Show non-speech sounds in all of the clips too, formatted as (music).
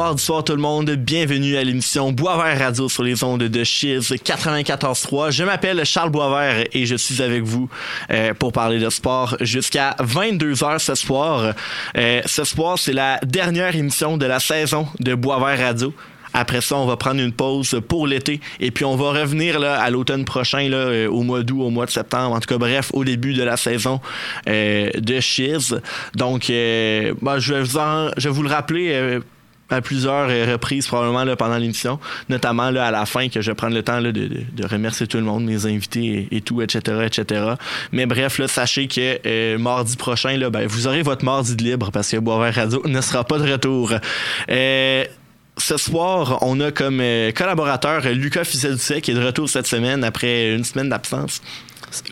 Mardi soir tout le monde, bienvenue à l'émission Boisvert Radio sur les ondes de Chiz 94.3. Je m'appelle Charles Boisvert et je suis avec vous euh, pour parler de sport jusqu'à 22h ce soir. Euh, ce soir, c'est la dernière émission de la saison de Boisvert Radio. Après ça, on va prendre une pause pour l'été et puis on va revenir là, à l'automne prochain, là, euh, au mois d'août, au mois de septembre. En tout cas, bref, au début de la saison de Chiz. Donc, bah, je, vais vous en- je vais vous le rappeler. À plusieurs euh, reprises probablement là, pendant l'émission, notamment là, à la fin que je vais prendre le temps là, de, de- remercier tout le monde, mes invités et, tout, etc., etc. Mais bref, là, sachez que euh, mardi prochain, là, ben, vous aurez votre mardi de libre parce que Boisvert Radio ne sera pas de retour. Euh, ce soir, on a comme euh, collaborateur Lucas Fizet-Doucet qui est de retour cette semaine après une semaine d'absence.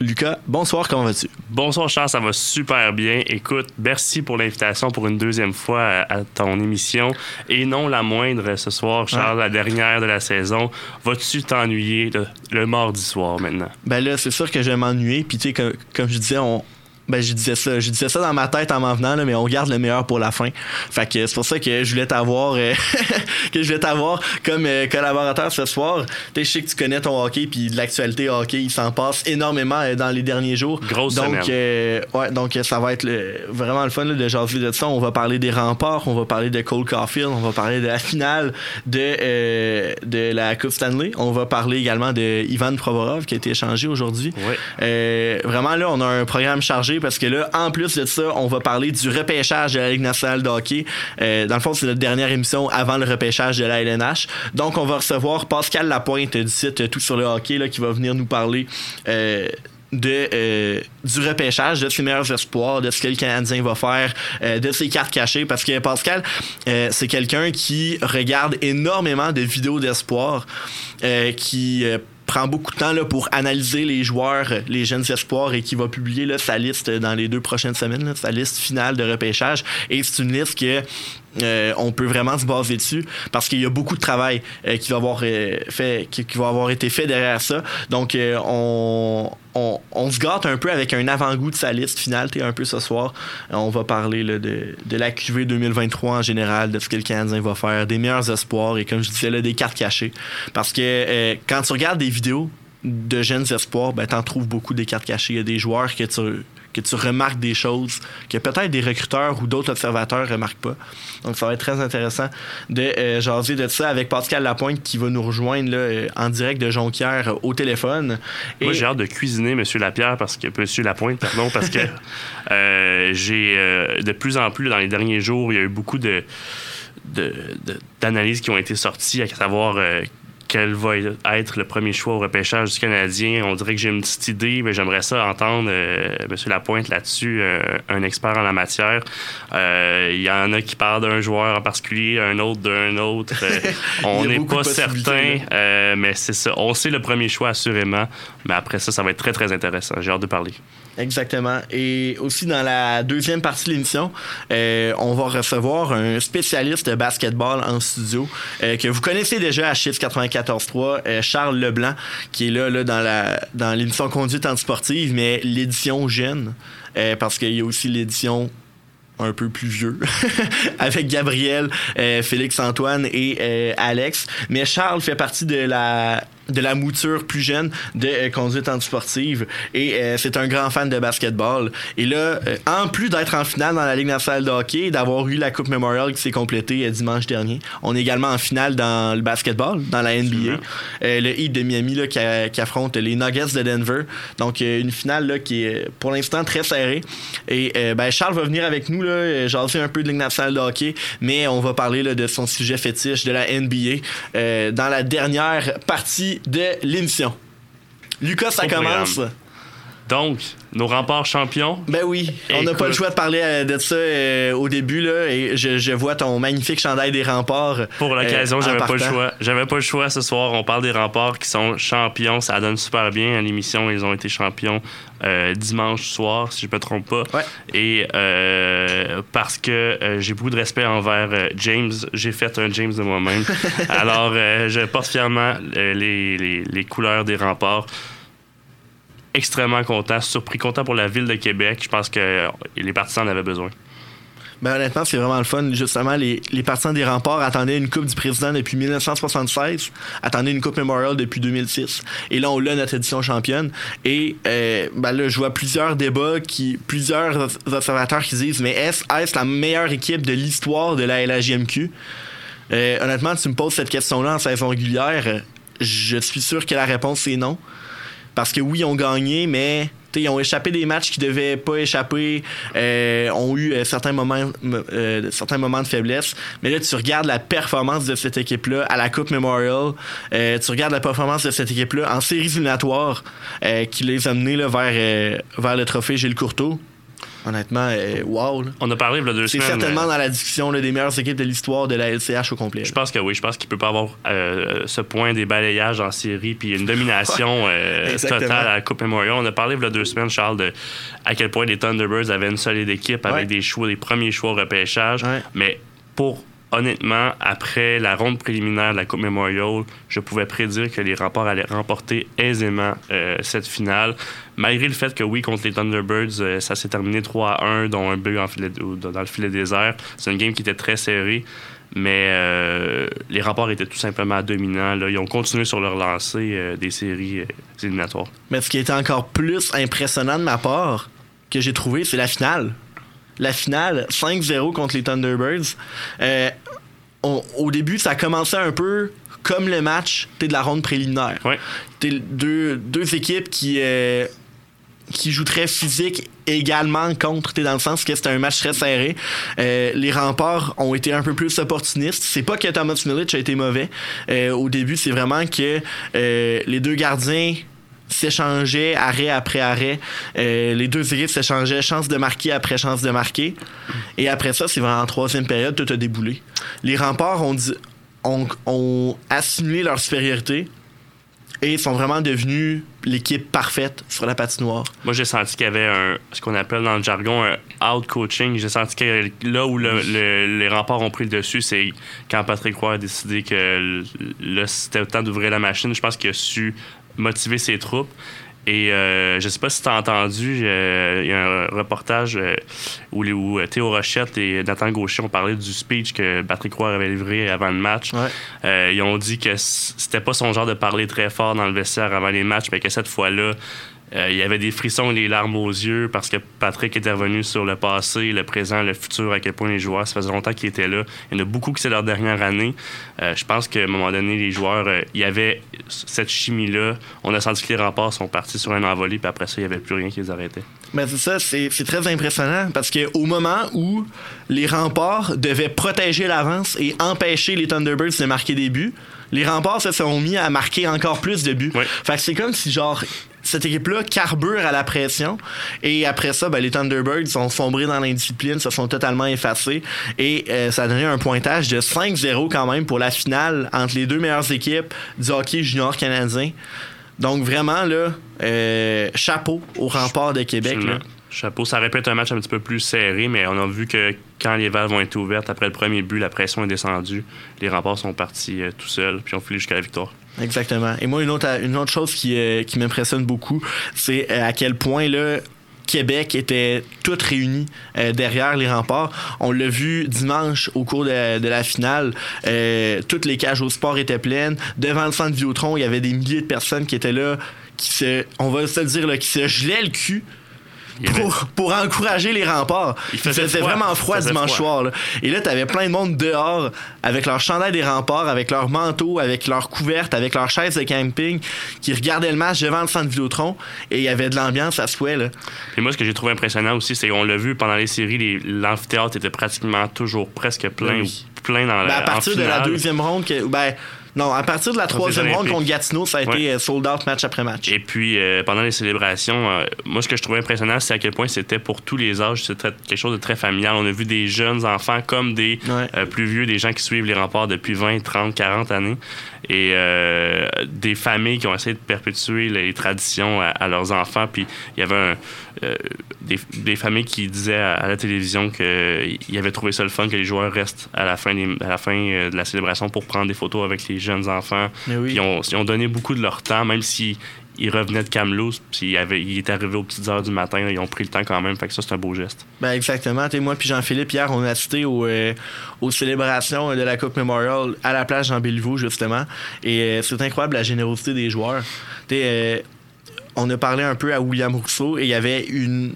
Lucas, bonsoir, comment vas-tu? Bonsoir Charles, ça va super bien. Écoute, merci pour l'invitation pour une deuxième fois à, à ton émission. Et non la moindre ce soir, Charles, la dernière de la saison. Vas-tu t'ennuyer le, le mardi soir maintenant? Ben là, c'est sûr que je vais m'ennuyer. Puis tu sais, comme, comme je disais, on. Ben, je disais ça. Je disais ça dans ma tête en m'en venant, là, mais on garde le meilleur pour la fin. Fait que c'est pour ça que je voulais t'avoir euh, (laughs) que je voulais t'avoir comme euh, collaborateur ce soir. Tu sais, je sais que tu connais ton hockey, puis de l'actualité hockey, il s'en passe énormément euh, dans les derniers jours. Grosse donc, ouais, donc ça va être le- vraiment le fun là, de jaser de ça. On va parler des remparts, on va parler de Cole Caulfield, on va parler de la finale de, de la Coupe Stanley. On va parler également de Ivan Provorov qui a été échangé aujourd'hui. Ouais. Euh, vraiment, là, on a un programme chargé parce que là, en plus de ça, on va parler du repêchage de la Ligue nationale de hockey. Euh, dans le fond, c'est notre dernière émission avant le repêchage de la LNH. Donc, on va recevoir Pascal Lapointe du site Tout sur le hockey là, qui va venir nous parler. euh, de, euh, du repêchage, de ses meilleurs espoirs, de ce que le Canadien va faire, de ses cartes cachées, parce que Pascal, c'est quelqu'un qui regarde énormément de vidéos d'espoir, qui prend beaucoup de temps là, pour analyser les joueurs, euh, les jeunes espoirs, et qui va publier là, sa liste dans les deux prochaines semaines, là, sa liste finale de repêchage. Et c'est une liste que euh, on peut vraiment se baser dessus parce qu'il y a beaucoup de travail euh, qui va avoir euh, fait qui, va été fait derrière ça. Donc on, se gâte un peu avec un avant-goût de sa liste finale un peu ce soir. On va parler de, de la QV 2023 en général de ce que le Canadien va faire des meilleurs espoirs et comme je disais là des cartes cachées. Parce que quand tu regardes des vidéos de jeunes espoirs, ben, t'en trouves beaucoup des cartes cachées. Il y a des joueurs que tu, que tu remarques des choses que peut-être des recruteurs ou d'autres observateurs remarquent pas. Donc, ça va être très intéressant de euh, jaser de ça avec Pascal Lapointe qui va nous rejoindre là, euh, en direct de Jonquière euh, au téléphone. Moi, j'ai hâte de cuisiner Monsieur Lapierre parce que Monsieur Lapointe, pardon, parce que (laughs) euh, j'ai euh, de plus en plus dans les derniers jours, il y a eu beaucoup de d'analyses qui ont été sorties, à savoir quel va être le premier choix au repêchage du Canadien. On dirait que j'ai une petite idée, mais j'aimerais ça entendre euh, M. Lapointe là-dessus, euh, un expert en la matière. Euh, Il y en a qui parlent d'un joueur en particulier, un autre d'un autre. Euh, (laughs) on n'est pas certain, mais c'est ça. On sait le premier choix assurément, mais après ça, ça va être très, très intéressant. J'ai hâte de parler. Exactement. Et aussi dans la deuxième partie de l'émission, euh, on va recevoir un spécialiste de basketball en studio euh, que vous connaissez déjà à Chiffre 94.3, euh, Charles Leblanc, qui est là, là dans la dans l'émission Conduite antisportive, mais l'édition jeune, euh, parce qu'il y a aussi l'édition un peu plus vieux (laughs) avec Gabriel, euh, Félix Antoine et Alex. Mais Charles fait partie de la de la mouture plus jeune de euh, conduite antisportive et euh, c'est un grand fan de basketball. Et là euh, en plus d'être en finale dans la Ligue nationale de hockey et d'avoir eu la Coupe Memorial qui s'est complétée euh, dimanche dernier on est également en finale dans le basketball dans la NBA. Euh, le Heat de Miami là, qui, a- qui affronte les Nuggets de Denver. Donc euh, une finale là, qui est euh, pour l'instant très serrée. Et euh, ben, Charles va venir avec nous là, euh, jaser un peu de Ligue nationale de hockey mais on va parler là, de son sujet fétiche de la NBA euh, dans la dernière partie de l'émission. Lucas, ça programme. Donc, nos remparts champions, Ben oui, on n'a pas le choix de parler euh, de ça euh, au début là, et je, je vois ton magnifique chandail des remparts. Pour l'occasion, euh, j'avais pas le choix. J'avais pas le choix ce soir. On parle des remparts qui sont champions. Ça donne super bien à l'émission. Ils ont été champions euh, dimanche soir, si je me trompe pas. Ouais. Et euh, parce que euh, j'ai beaucoup de respect envers euh, James, j'ai fait un James de moi-même. (laughs) Alors, euh, je porte fièrement euh, les, les- les couleurs des remparts. Extrêmement content, surpris, content pour la ville de Québec. Je pense que euh, les partisans en avaient besoin. Ben, honnêtement, c'est vraiment le fun. Justement, les, partisans des remparts attendaient une Coupe du Président depuis 1976, attendaient une Coupe Memorial depuis 2006. Et là, on l'a notre édition championne. Et euh, ben là, je vois plusieurs débats, plusieurs observateurs qui disent Mais est-ce est la meilleure équipe de l'histoire de la LHJMQ euh, Honnêtement, tu me poses cette question-là en saison régulière. Je suis sûr que la réponse est non. Parce que oui, ils ont gagné, mais ils ont échappé des matchs qui devaient pas échapper, euh, ont eu euh, certains, moments, euh, certains moments de faiblesse. Mais là, tu regardes la performance de cette équipe-là à la Coupe Memorial, tu regardes la performance de cette équipe-là en séries éliminatoires qui les a menés vers, vers le trophée Gilles Courteau honnêtement, euh, wow. On a parlé de deux C'est certainement dans la discussion des meilleures équipes de l'histoire de la LCH au complet. Je pense que oui. Je pense qu'il peut pas avoir euh, ce point des balayages en série puis une domination (laughs) euh, totale à la Coupe Memorial. On a parlé il y a deux semaines, Charles, de à quel point les Thunderbirds avaient une solide équipe avec des choix, des premiers choix au repêchage. Mais pour honnêtement, après la ronde préliminaire de la Coupe Memorial, je pouvais prédire que les remparts allaient remporter aisément euh, cette finale. Malgré le fait que oui, contre les Thunderbirds, euh, ça s'est terminé 3 à 1, dont un but dans le filet désert. C'est une game qui était très serrée. Mais euh, les remparts étaient tout simplement dominants. Là. Ils ont continué sur leur lancée des séries éliminatoires. Mais ce qui était encore plus impressionnant de ma part, que j'ai trouvé, c'est la finale la finale 5-0 contre les Thunderbirds. Euh, au début, ça commençait un peu comme le match de la ronde préliminaire. Ouais. Deux, deux équipes qui, euh, qui jouent très physique également contre. Dans le sens que c'était un match très serré. Euh, les remparts ont été un peu plus opportunistes. C'est pas que Thomas Milic a été mauvais. au début, c'est vraiment que les deux gardiens s'échangeaient arrêt après arrêt. Euh, les deux équipes s'échangeaient chance de marquer après chance de marquer. Et après ça, c'est vraiment en troisième période, tout a déboulé. Les remparts ont, ont, assimilé leur supériorité et sont vraiment devenus l'équipe parfaite sur la patinoire. Moi, j'ai senti qu'il y avait un, ce qu'on appelle dans le jargon un out-coaching. J'ai senti que là où les remparts ont pris le dessus, c'est quand Patrick Roy a décidé que c'était le temps d'ouvrir la machine. Je pense qu'il a su motiver ses troupes. Et euh, je sais pas si tu as entendu, euh, il y a un reportage euh, où, où, Théo Rochette et Nathan Gaucher ont parlé du speech que Patrick Roy avait livré avant le match. ils ont dit que c'était pas son genre de parler très fort dans le vestiaire avant les matchs, mais que cette fois-là, il y avait des frissons et les larmes aux yeux parce que Patrick était revenu sur le passé, le présent, le futur, à quel point les joueurs, ça faisait longtemps qu'ils étaient là. Il y en a beaucoup qui c'est leur dernière année. Euh, je pense qu'à un moment donné, les joueurs, euh, il y avait cette chimie-là. On a senti que les remparts sont partis sur un envolé, puis après ça, il n'y avait plus rien qui les arrêtait. Mais c'est ça, c'est très impressionnant parce qu'au moment où les remparts devaient protéger l'avance et empêcher les Thunderbirds de marquer des buts, les remparts se sont mis à marquer encore plus de buts. Fait que c'est comme si, genre, cette équipe-là carbure à la pression. Et après ça, ben, les Thunderbirds sont sombrés dans l'indiscipline, se sont totalement effacés. Et euh, ça a donné un pointage de 5-0 quand même pour la finale entre les deux meilleures équipes du hockey junior canadien. Donc vraiment, là, euh, chapeau au rempart de Québec. Chapeau, ça répète un match un petit peu plus serré, mais on a vu que quand les valves vont être ouvertes après le premier but, la pression est descendue. Les remparts sont partis euh, tout seuls, puis ont filé jusqu'à la victoire. Exactement. Et moi, une autre, une autre chose qui, euh, qui m'impressionne beaucoup, c'est euh, à quel point là, Québec était toutes réunies derrière les remparts. On l'a vu dimanche au cours de, la finale. toutes les cages au sport étaient pleines. Devant le centre Viotron, il y avait des milliers de personnes qui étaient là, qui se, on va se le dire, là, qui se gelaient le cul pour, encourager les remparts. Il faisait, vraiment froid dimanche soir. Et là, t'avais plein de monde dehors avec leur chandail des remparts, avec leur manteau, avec leur couverte, avec leur chaise de camping, qui regardaient le match devant le centre Vidéotron et il y avait de l'ambiance à souhait. Là. Et moi, ce que j'ai trouvé impressionnant aussi, c'est qu'on l'a vu pendant les séries, l'amphithéâtre était pratiquement toujours presque plein. plein dans ben, à partir de la deuxième ronde, que, ben, non, à partir de la troisième ronde contre Gatineau, ça a été euh, sold out match après match. Et puis, euh, pendant les célébrations, euh, moi, ce que je trouvais impressionnant, c'est à quel point c'était pour tous les âges. C'était quelque chose de très familial. On a vu des jeunes enfants comme des plus vieux, des gens qui suivent les remparts depuis 20, 30, 40 années. Et des familles qui ont essayé de perpétuer les traditions à, leurs enfants. Puis, il y avait des, familles qui disaient à, la télévision qu'ils avaient trouvé ça le fun que les joueurs restent à la fin, à la fin de la célébration pour prendre des photos avec les jeunes enfants. ils ont, donné beaucoup de leur temps, même si il revenait de Kamloops, puis il, avait, il arrivé aux petites heures du matin. ils ont pris le temps quand même. Fait que ça, c'est un beau geste. Ben exactement. Moi puis Jean-Philippe, hier, on a assisté euh, aux célébrations de la Coupe Memorial à la plage Jean Béliveau, justement. Et euh, c'est incroyable la générosité des joueurs. Euh, on a parlé un peu à William Rousseau et il y avait une.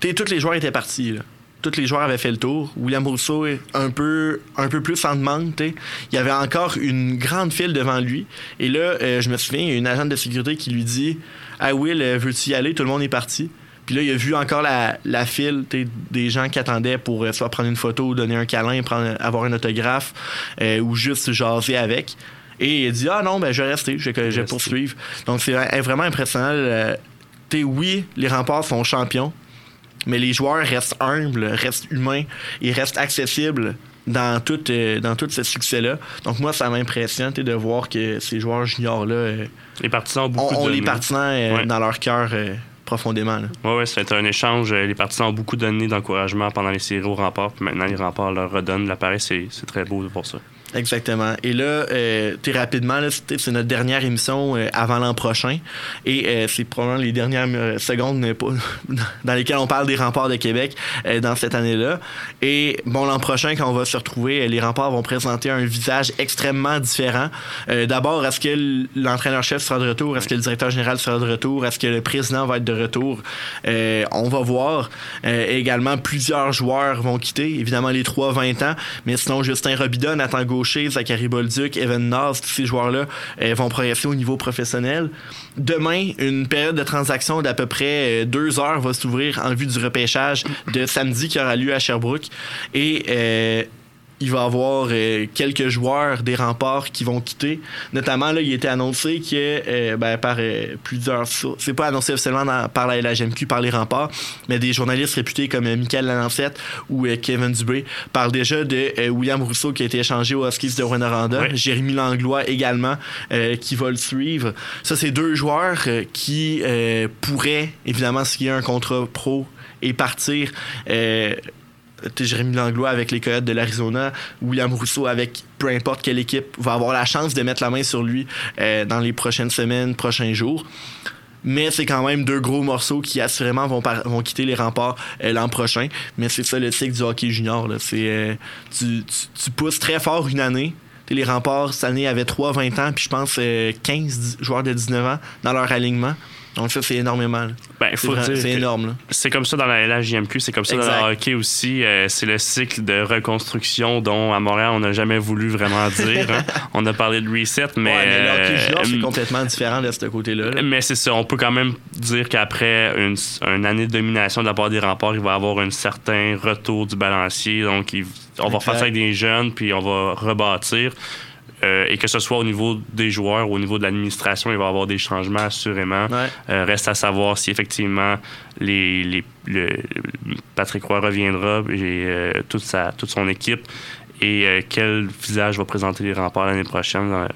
Tous les joueurs étaient partis. Tous les joueurs avaient fait le tour. William Rousseau un peu, un peu plus en demande. Il y avait encore une grande file devant lui. Et là, euh, je me souviens, il y a une agente de sécurité qui lui dit Ah, Will, euh, veux-tu y aller? Tout le monde est parti. Puis là, il a vu encore la, la file des gens qui attendaient pour euh, soit prendre une photo, donner un câlin, prendre, avoir un autographe ou juste jaser avec. Et il a dit Ah non, ben, je vais rester, je vais, poursuivre. Donc, c'est vraiment impressionnant. oui, les remparts sont champions, mais les joueurs restent humbles, restent humains et restent accessibles dans tout, euh, dans tout ce succès-là. Donc moi, ça m'impressionne de voir que ces joueurs juniors-là euh, les partisans ont, beaucoup les partisans euh, dans leur cœur profondément. Oui, ouais, c'est un échange. Les partisans ont beaucoup donné d'encouragement pendant les séries au rempart, puis maintenant les remparts leur redonnent l'appareil. C'est très beau pour ça. Exactement. Et là, euh, es rapidement, c'est notre dernière émission euh, avant l'an prochain. Et euh, c'est probablement les dernières euh, secondes (laughs) dans lesquelles on parle des remparts de Québec dans cette année-là. Et bon, l'an prochain, quand on va se retrouver, les remparts vont présenter un visage extrêmement différent. D'abord, est-ce que l'entraîneur-chef sera de retour? Est-ce que le directeur général sera de retour? Est-ce que le président va être de retour? on va voir. également, plusieurs joueurs vont quitter. Évidemment, les trois 20 ans. Mais sinon, Justin Robida, Nathan Gauthier, Zachary Bolduc, Evan Naz, tous ces joueurs-là euh, vont progresser au niveau professionnel. Demain, une période de transaction d'à peu près euh, deux heures va s'ouvrir en vue du repêchage de samedi qui aura lieu à Sherbrooke. Et euh, il va y avoir euh, quelques joueurs des remparts qui vont quitter. Notamment, là, il était annoncé que euh, ben, par euh, plusieurs sources, c'est pas annoncé officiellement par la LHMQ, par les remparts, mais des journalistes réputés comme Michael Lalancette ou Kevin Dubé parlent déjà de William Rousseau qui a été échangé aux Huskies de Rwanda, Jérémy Langlois également qui va le suivre. Ça, c'est deux joueurs qui pourraient évidemment signer un contrat pro et partir Jérémy Langlois avec les Coyotes de l'Arizona, William Rousseau avec peu importe quelle équipe va avoir la chance de mettre la main sur lui euh, dans les prochaines semaines, prochains jours. Mais c'est quand même deux gros morceaux qui assurément vont, quitter les remparts euh, l'an prochain. Mais c'est ça le cycle du hockey junior. Euh, tu, tu, pousses très fort une année. les remparts, cette année, avaient 3-20 ans, puis je pense 15 joueurs de 19 ans dans leur alignement. Donc ça, c'est énormément. Ben, c'est énorme. C'est comme ça dans la LHJMQ, c'est comme ça dans le hockey aussi. Euh, c'est le cycle de reconstruction dont à Montréal, on n'a jamais voulu vraiment dire. Hein. (laughs) On a parlé de reset, mais... Ouais, mais le hockey euh, c'est complètement différent de ce côté-là. Mais c'est ça, on peut quand même dire qu'après une, année de domination de la part des remparts, il va y avoir un certain retour du balancier. Donc, on va faire ça avec des jeunes, puis on va rebâtir. Euh, et que ce soit au niveau des joueurs ou au niveau de l'administration, il va y avoir des changements assurément. Euh, reste à savoir si effectivement les, les le, Patrick Roy reviendra et euh, toute, sa, toute son équipe et quel visage va présenter les remparts l'année prochaine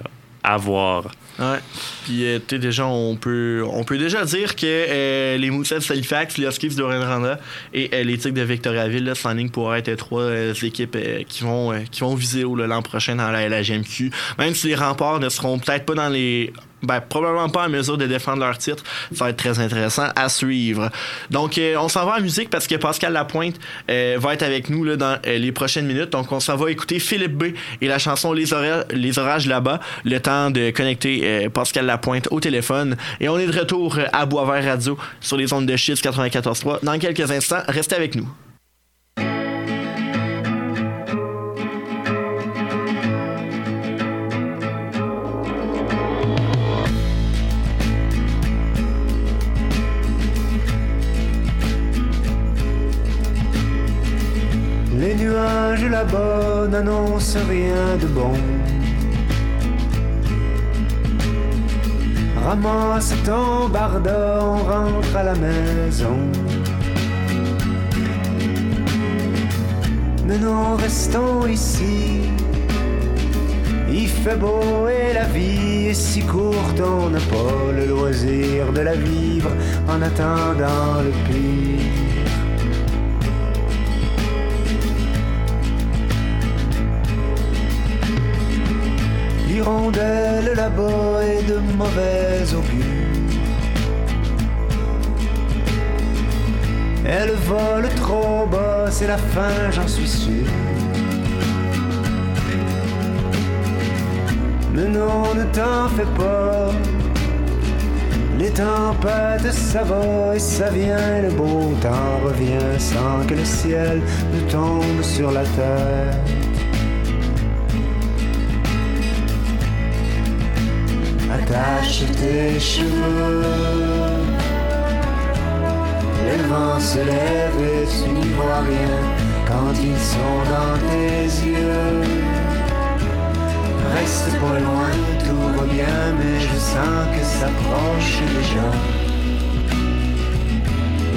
à voir. Ouais. Puis, euh, tu déjà, on peut, on peut déjà dire que euh, les Moussets de Halifax, les Huskies de Rwanda et euh, les Tigres de Victoriaville s'en ligne pour être trois équipes qui, vont, qui vont viser l'an prochain dans la, GMQ. Même si les remparts ne seront peut-être pas dans les ben, probablement pas en mesure de défendre leur titre. Ça va être très intéressant à suivre. Donc, euh, on s'en va en musique parce que Pascal Lapointe euh, va être avec nous là, dans euh, les prochaines minutes. Donc, on s'en va écouter Philippe B et la chanson Les, orages là-bas. Le temps de connecter Pascal Lapointe au téléphone. Et on est de retour à Boisvert Radio sur les ondes de Chiffre 94.3 dans quelques instants. Restez avec nous. Là-bas n'annonce rien de bon. Ramasse ton barda, on rentre à la maison. Mais nous restons ici. Il fait beau et la vie est si courte, on n'a pas le loisir de la vivre en attendant le pire. d'hirondelles là-bas et de mauvais augure. Elle vole trop bas, c'est la fin, j'en suis sûr. Mais non, ne t'en fais pas. Les tempêtes, ça va et ça vient, le beau temps revient sans que le ciel ne tombe sur la terre. Attache tes cheveux. Le vent se lève et tu n'y vois rien quand ils sont dans tes yeux. Reste pas loin, tout va bien, mais je sens que s'approche déjà.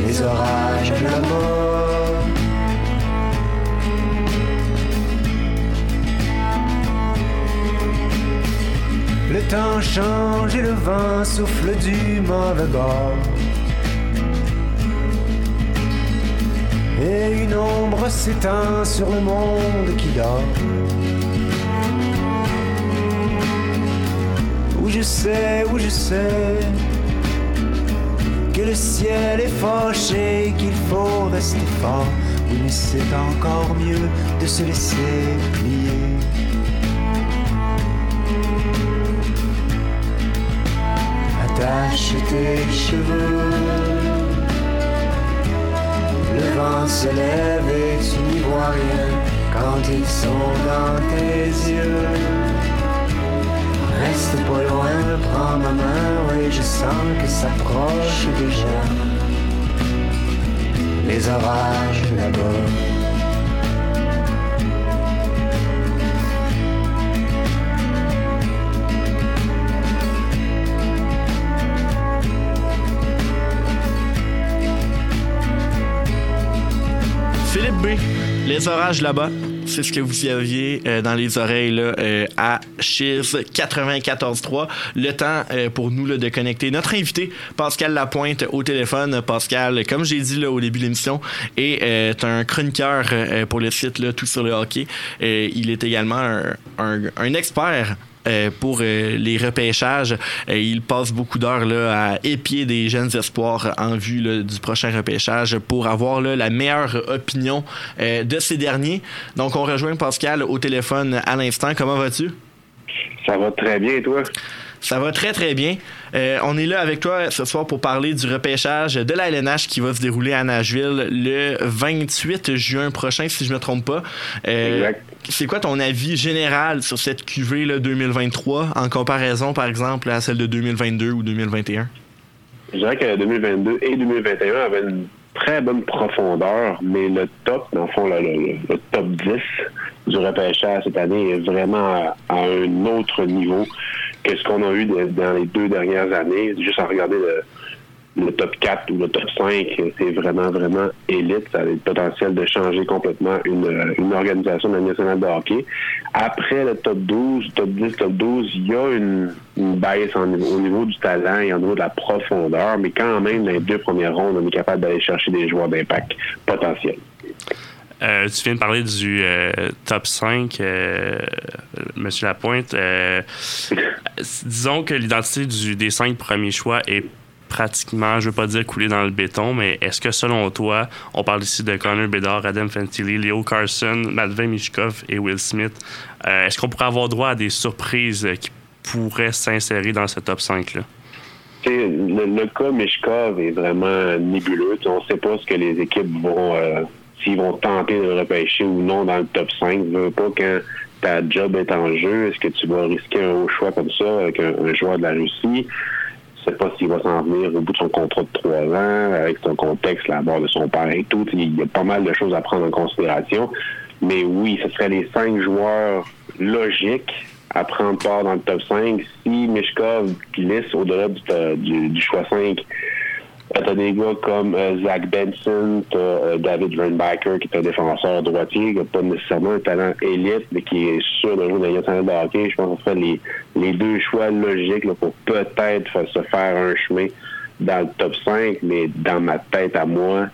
Les orages de la mort. Le temps change et le vent souffle du mauvais bord. Et une ombre s'étend sur le monde qui dort. Où je sais, où je sais que le ciel est fâché, qu'il faut rester fort. Oui, mais c'est encore mieux de se laisser plier. Attache tes cheveux. Le vent se lève et tu n'y vois rien quand ils sont dans tes yeux. Reste pas loin, prends ma main, oui, je sens que s'approche déjà. Les orages là-bas. Philippe B, les orages là-bas. C'est ce que vous y aviez euh, dans les oreilles là, euh, à Chiz 94.3. Le temps euh, pour nous là, de connecter notre invité, Pascal Lapointe, au téléphone. Pascal, comme j'ai dit là, au début de l'émission, est un chroniqueur pour le site là, Tout sur le hockey. il est également un, expert pour euh, les repêchages. Euh, il passe beaucoup d'heures là, à épier des jeunes espoirs en vue là, du prochain repêchage pour avoir là, la meilleure opinion de ces derniers. Donc, on rejoint Pascal au téléphone à l'instant. Comment vas-tu? Ça va très bien, toi? Ça va très très bien. Euh, on est là avec toi ce soir pour parler du repêchage de la LNH qui va se dérouler à Nashville le 28 juin prochain, si je ne me trompe pas. Euh, c'est quoi ton avis général sur cette là, 2023 en comparaison, par exemple, à celle de 2022 ou 2021? Je dirais que 2022 et 2021 avaient une très bonne profondeur, mais le top, dans le fond, le, top 10 du repêchage cette année est vraiment à un autre niveau quest ce qu'on a eu dans les deux dernières années. Juste à regarder le, top 4 ou le top 5, c'est vraiment, vraiment élite. Ça a le potentiel de changer complètement une, organisation de la nationale de hockey. Après le top 12, top 10, top 12, il y a une, baisse au niveau du talent et au niveau de la profondeur, mais quand même, dans les deux premières rondes, on est capable d'aller chercher des joueurs d'impact potentiels. Euh, tu viens de parler du euh, top 5, euh, Monsieur Lapointe. (laughs) disons que l'identité des cinq premiers choix est pratiquement, je ne veux pas dire coulée dans le béton, mais est-ce que selon toi, on parle ici de Connor Bedard, Adam Fantilli, Leo Carson, Matvey Mishkov et Will Smith, est-ce qu'on pourrait avoir droit à des surprises qui pourraient s'insérer dans ce top 5-là? Le, cas Mishkov est vraiment nébuleux. on ne sait pas ce que les équipes vont s'ils vont tenter de repêcher ou non dans le top 5. Je veux pas quand ta job est en jeu, est-ce que tu vas risquer un haut choix comme ça avec un, joueur de la Russie? Sais pas s'il va s'en venir au bout de son contrat de trois ans, avec son contexte, la mort de son père et tout. Il y a pas mal de choses à prendre en considération. Mais oui, ce serait les cinq joueurs logiques à prendre part dans le top 5. Si Mishkov glisse au-delà du, du, choix 5, T'as des gars comme euh, Zach Benson, t'as euh, David Reinbacker, qui est un défenseur droitier, qui n'a pas nécessairement un talent élite, mais qui est sûr de jouer dans le hockey. Je pense que ce serait les, les deux choix logiques pour peut-être se faire un chemin dans le top 5, mais dans ma tête à moi,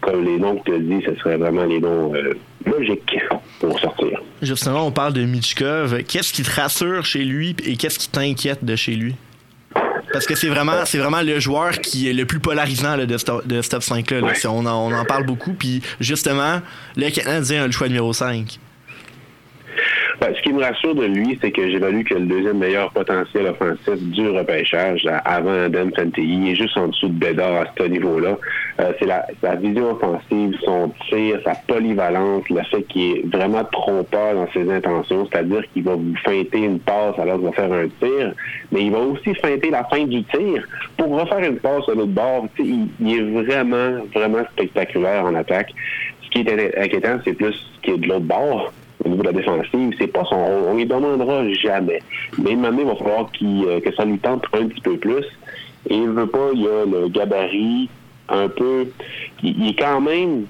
comme les noms que tu as dit, ce serait vraiment les noms euh, logiques pour sortir. Justement, on parle de Michkov. Qu'est-ce qui te rassure chez lui et qu'est-ce qui t'inquiète de chez lui? Parce que c'est vraiment, c'est vraiment le joueur qui est le plus polarisant là, de, ce, de ce top 5-là. là. Ouais. Si On, en, on en parle beaucoup. Puis justement, le Canadien a le choix numéro 5. Ben, ce qui me rassure de lui, c'est que j'évalue que le deuxième meilleur potentiel offensif du repêchage, avant Adam Fantilli, il est juste en dessous de Bédard à ce niveau-là. Euh, c'est la, vision offensive, son tir, sa polyvalence, le fait qu'il est vraiment trompeur dans ses intentions, c'est-à-dire qu'il va vous feinter une passe alors qu'il va faire un tir, mais il va aussi feinter la fin du tir pour refaire une passe à l'autre bord. Il, il est vraiment, vraiment spectaculaire en attaque. Ce qui est inquiétant, c'est plus ce qui est de l'autre bord au niveau de la défensive, c'est pas son rôle. On lui demandera jamais. Mais maintenant, il va falloir euh, que ça lui tente un petit peu plus. Et il veut pas, il y a le gabarit un peu. Il, est quand même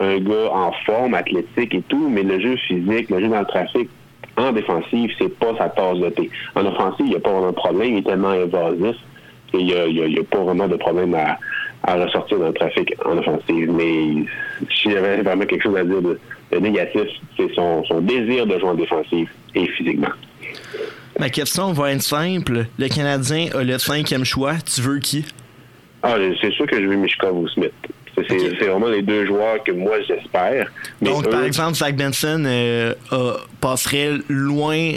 un gars en forme, athlétique et tout, mais le jeu physique, le jeu dans le trafic, en défensive, c'est pas sa tasse de thé. En offensive, il n'y a pas vraiment de problème, il est tellement évasif qu'il n'y a, pas vraiment de problème à, à ressortir dans le trafic en offensive. Mais s'il y avait vraiment quelque chose à dire de, de négatif, c'est son, son désir de jouer en défensive et physiquement. Ma question va être simple. Le Canadien a le cinquième choix. Tu veux qui? Ah, c'est sûr que je veux Mishkov ou Smith. C'est vraiment les deux joueurs que moi j'espère. Donc, par exemple, Zach Benson euh, passerait loin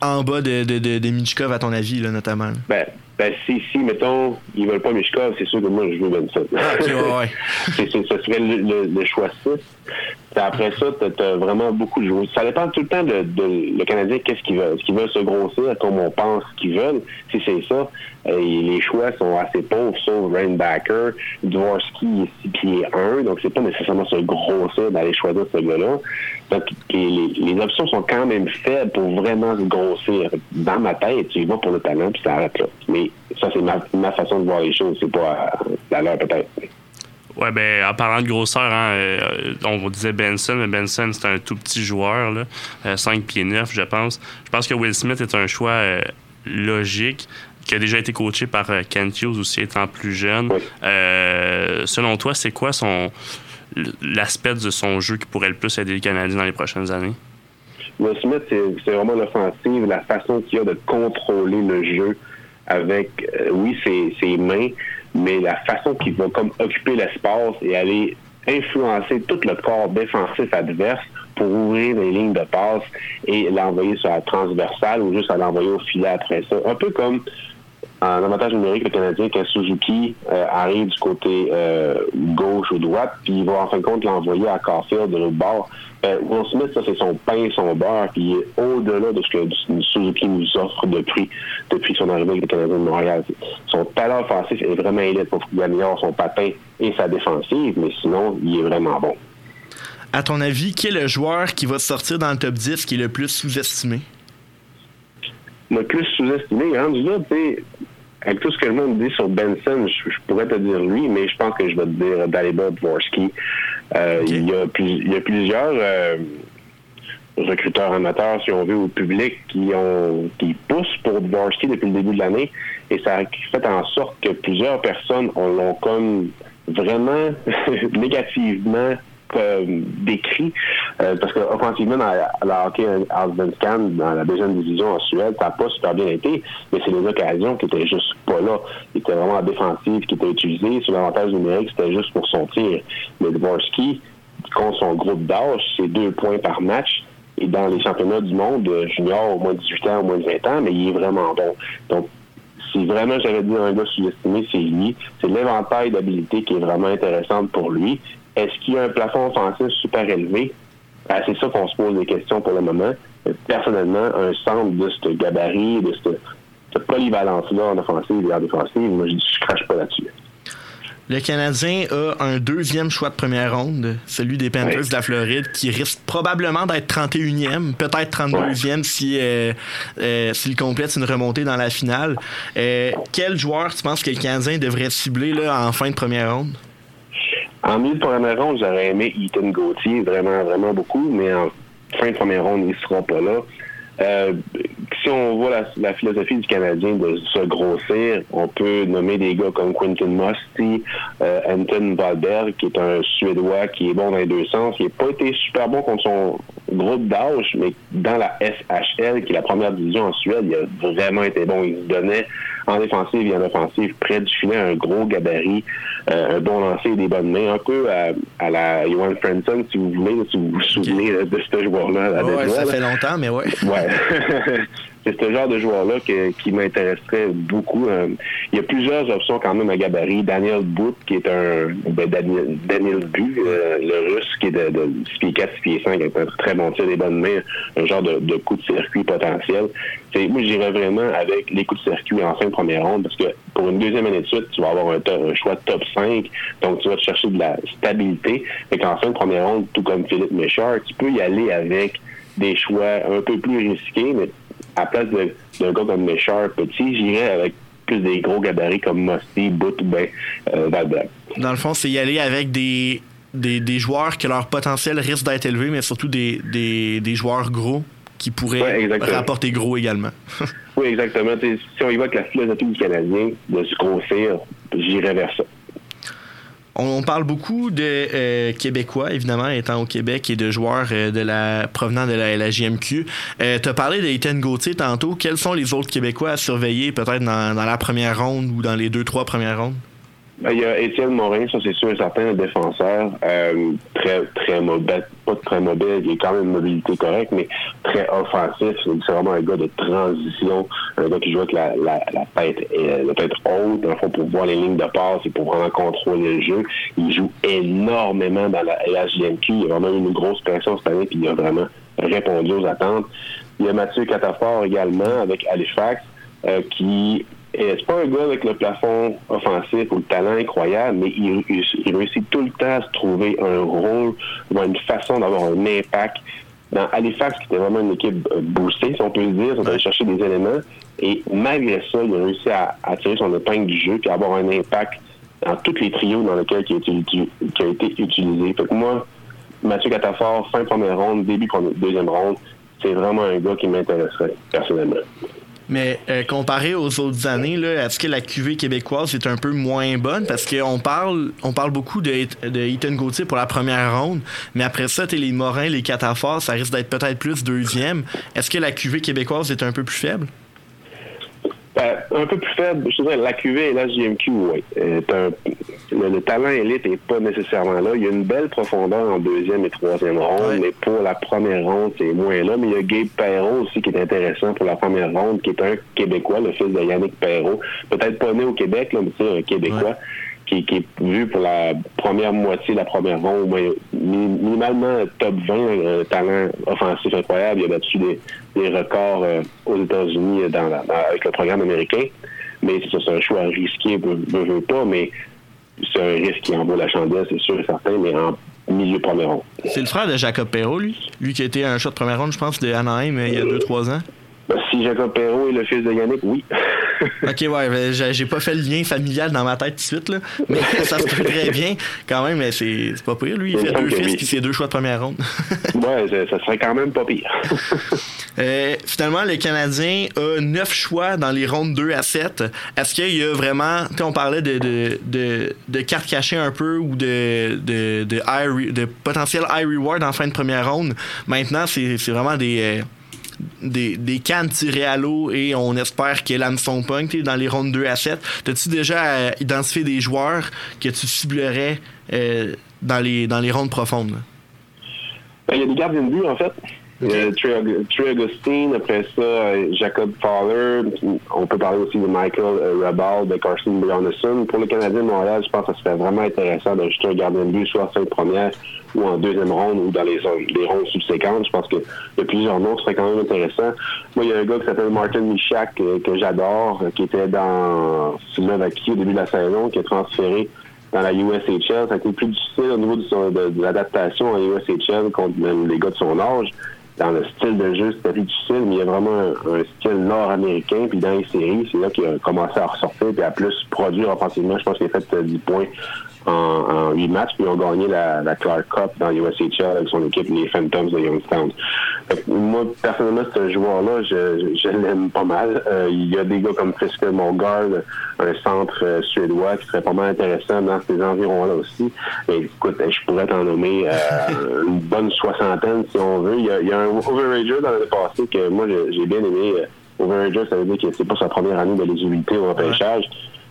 en bas de, de, de, de Michkov, à ton avis, là, notamment. Ben, ben si, si, mettons, ils veulent pas Mishkov, c'est sûr que moi, je veux Benson. Ah, ok, ouais, ouais. (laughs) C'est- c'est- ce serait le, le- le choix 6. Puis après ça, tu as, vraiment beaucoup de joueurs. Ça dépend tout le temps de, de- le Canadien, qu'est-ce qu'ils veulent. Est-ce qu'ils veulent se grossir comme on pense qu'ils veulent? Si c'est ça, euh, les choix sont assez pauvres, sauf Rainbacker. Dvorsky est 6 pieds 1, donc c'est pas nécessairement se grossir d'aller choisir ce gars-là. Donc, les, options sont quand même faibles pour vraiment se grossir. Dans ma tête, tu y vas pour le talent, puis ça arrête là. Mais ça, c'est ma, façon de voir les choses. C'est pas la leur, peut-être. Ouais, ben, en parlant de grosseur, hein, euh, on disait Benson, mais Benson, c'est un tout petit joueur, là, euh, 5 pieds 9, je pense. Je pense que Will Smith est un choix euh, logique, qui a déjà été coaché par euh, Kent Hughes aussi étant plus jeune. Oui. Euh, selon toi, c'est quoi son l'aspect de son jeu qui pourrait le plus aider les Canadiens dans les prochaines années? Will Smith, c'est c'est vraiment l'offensive, la façon qu'il a de contrôler le jeu avec, euh, oui, ses, ses mains, mais la façon qu'il va comme occuper l'espace et aller influencer tout le corps défensif adverse pour ouvrir les lignes de passe et l'envoyer sur la transversale ou juste à l'envoyer au filet après ça. Un peu comme en avantage numérique, le Canadien, quand Suzuki euh, arrive du côté euh, gauche ou droite, puis il va en fin de compte l'envoyer à Caulfield de l'autre bord. Euh, Will Smith, ça, c'est son pain et son beurre, puis il est au-delà de ce que Suzuki nous offre depuis, depuis son arrivée avec le Canadien de Montréal. Son talent offensif est vraiment élite pour qu'il améliore son patin et sa défensive, mais sinon, il est vraiment bon. À ton avis, qui est le joueur qui va sortir dans le top 10 qui est le plus sous-estimé? le plus sous-estimé. Rendu là, tu sais, avec tout ce que le monde dit sur Benson, je, je pourrais te dire lui, mais je pense que je vais te dire Daliba Dvorsky. Euh, il, y a plus- il y a plusieurs euh, recruteurs amateurs, si on veut, au public, qui ont qui poussent pour Dvorsky depuis le début de l'année, et ça a fait en sorte que plusieurs personnes on l'ont comme vraiment (laughs) négativement euh, décrit euh, parce que offensivement dans la, la hockey Allsvenskan dans la deuxième division en Suède ça n'a pas super bien été mais c'est les occasions qui étaient juste pas là. Il était vraiment en défensive qui était utilisé sur l'avantage numérique c'était juste pour son tir. Mais Dvorsky contre son groupe d'âge c'est deux points par match. Et dans les championnats du monde euh, junior au moins de 18 ans au moins de 20 ans mais il est vraiment bon. Donc si vraiment j'avais dit un gars sous-estimé, c'est lui. C'est l'éventail d'habilités qui est vraiment intéressante pour lui. Est-ce qu'il y a un plafond offensif super élevé? Ben, c'est ça qu'on se pose des questions pour le moment. Mais personnellement, un centre de ce gabarit, de cette, cette polyvalence-là en offensive et en défensive, moi, je ne crache pas là-dessus. Le Canadien a un deuxième choix de première ronde, celui des Panthers de la Floride, qui risque probablement d'être 31e, peut-être 32e si euh, euh, s'il complète une remontée dans la finale. Euh, quel joueur tu penses que le Canadien devrait cibler là, en fin de première ronde? En milieu de première ronde, j'aurais aimé Ethan Gauthier vraiment, vraiment beaucoup, mais en fin de première ronde, il ne sera pas là. Euh, si on voit la, philosophie du Canadien de se grossir, on peut nommer des gars comme Quentin Musty, euh, Anton Wahlberg, qui est un Suédois qui est bon dans les deux sens. Il n'a pas été super bon contre son groupe d'âge, mais dans la SHL, qui est la première division en Suède, il a vraiment été bon. Il se donnait en défensive et en offensive, près du filet, un gros gabarit, euh, un bon lancer et des bonnes mains, un peu à, la Johan Frenson, si vous voulez, si vous vous souvenez de ce joueur-là. ouais, ça fait longtemps, mais ouais. Ouais. (laughs) c'est ce genre de joueur-là qui m'intéresserait beaucoup. Euh, il y a plusieurs options quand même à gabarit. Daniel Boot, qui est un ben, Daniel, Daniel euh, le russe qui est de, de 6 pieds 4, 6 pieds 5, avec un très bon tir des bonnes mains, un genre de, coup de circuit potentiel. moi, j'irais vraiment avec les coups de circuit en fin de première ronde parce que pour une deuxième année de suite, tu vas avoir un, choix top 5, donc tu vas te chercher de la stabilité. Et qu'en fin de première ronde, tout comme Philippe Méchard, tu peux y aller avec des choix un peu plus risqués, mais à la place d'un gars comme Méchard petit, j'irais avec plus des gros gabarits comme Musty, Boot ou ben euh, Dans le fond, c'est y aller avec des, des, joueurs que leur potentiel risque d'être élevé, mais surtout des, des, joueurs gros qui pourraient rapporter gros également. (laughs) oui, exactement. si on y va avec la philosophie du Canadien de se grossir, j'irais vers ça. On, parle beaucoup de euh, Québécois, évidemment, étant au Québec, et de joueurs euh, provenant de la, la JMQ. Tu parlé Gauthier tantôt. Quels sont les autres Québécois à surveiller, peut-être dans la première ronde ou dans les deux, trois premières rondes? Ben, il y a Étienne Morin, ça c'est sûr et certain, un défenseur euh, très très mobile, pas très mobile, il est quand même une mobilité correcte, mais très offensif. C'est vraiment un gars de transition, un gars qui joue avec la, la, la tête euh, la tête haute, dans le pour voir les lignes de passe et pour vraiment contrôler le jeu. Il joue énormément dans la LHJMQ. Il a vraiment eu une grosse pression cette année, puis il a vraiment répondu aux attentes. Il y a Mathieu Catafort également avec Halifax, euh, qui c'est pas un gars avec le plafond offensif ou le talent incroyable, mais il, réussit tout le temps à se trouver un rôle ou une façon d'avoir un impact. Dans Halifax, qui était vraiment une équipe boostée, si on peut le dire, on allait chercher des éléments. Et malgré ça, il a réussi à, tirer son épingle du jeu et avoir un impact dans tous les trios dans lesquels il a, été utilisé. Fait moi, Mathieu Catafort, fin première ronde, début deuxième ronde, c'est vraiment un gars qui m'intéresserait personnellement. Mais euh, comparé aux autres années, est-ce que la QV québécoise est un peu moins bonne? Parce qu'on parle, on parle beaucoup de, de Ethan Gauthier pour la première ronde, mais après ça, les Morins, les Catafors, ça risque d'être peut-être plus deuxième. Est-ce que la QV québécoise est un peu plus faible? Ben, un peu plus faible, je dirais, la QV et la JMQ, oui. Euh, le, talent élite n'est pas nécessairement là. Il y a une belle profondeur en deuxième et troisième ronde, mais pour la première ronde, c'est moins là. Mais il y a Gabe Perrault aussi qui est intéressant pour la première ronde, qui est un Québécois, le fils de Yannick Perrault. Peut-être pas né au Québec, là, mais c'est un Québécois qui, est vu pour la première moitié de la première ronde, minimalement top 20, un talent offensif incroyable. Il a battu des, records euh, aux États-Unis avec le programme américain. Mais c'est un choix risqué, je veux pas, mais c'est un risque qui envoie la chandelle, c'est sûr et certain, mais en milieu première ronde. C'est le frère de Jacob Perrault, lui. Lui qui a été un choix de première ronde, je pense, de Anaheim euh, il y a 2-3 ans. Ben, si Jacob Perrault est le fils de Yannick, oui. (laughs) ok, ouais, ben, j'ai pas fait le lien familial dans ma tête tout de suite, là. Mais (laughs) ça se peut très bien quand même, mais c'est pas pire. Lui, il fait deux fils puis c'est deux choix de première ronde. (laughs) ouais, ça, serait quand même pas pire. Euh, finalement, le Canadien a neuf choix dans les rondes 2 à 7. Est-ce qu'il y a vraiment. Tu on parlait de, de, de, de, cartes cachées un peu ou de, de, de, high, de potentiel high reward en fin de première ronde. Maintenant, c'est vraiment des. Euh, des, des cannes tirées à l'eau et on espère que l'hameçon punk dans les rondes 2 à 7. T'as-tu déjà euh, identifié des joueurs que tu ciblerais euh, dans, les, dans les rondes profondes? Ben, il y a des gardiens de but, en fait. Okay. Trey, Augustine, après ça, euh, Jacob Fowler. On peut parler aussi de Michael Rabal, de Carson Bjarnason. Pour le Canadien de Montréal, je pense que ça serait vraiment intéressant d'ajouter un gardien de but, soit en fin de première ou en deuxième ronde ou dans les, les rondes subséquentes. Je pense qu'il y a plusieurs noms, ce serait quand même intéressant. Moi, il y a un gars qui s'appelle Martin Michak que, que j'adore, qui était dans Slovaquie au début de la saison, qui est transféré dans la USHL. Ça a été plus difficile au niveau de, l'adaptation à USHL contre même les gars de son âge. Dans le style de jeu, c'était plus difficile, mais il y a vraiment un, style nord-américain. Puis dans les séries, c'est là qu'il a commencé à ressortir puis à plus produire offensivement. Je pense qu'il a fait 10 points en, 8 matchs, puis ils ont gagné la, Clark Cup dans USHL avec son équipe, les Phantoms de Youngstown. Moi, personnellement, ce joueur-là, je, je, l'aime pas mal. Euh, il y a des gars comme Friske Morgard, un centre euh, suédois qui serait pas mal intéressant dans ces environs-là aussi. Et, écoute, je pourrais t'en nommer euh, (laughs) une bonne soixantaine si on veut. Il y a, il y a un overager dans le passé que moi, j'ai bien aimé. Overager, ça veut dire que c'est pas sa première année d'éligibilité au repêchage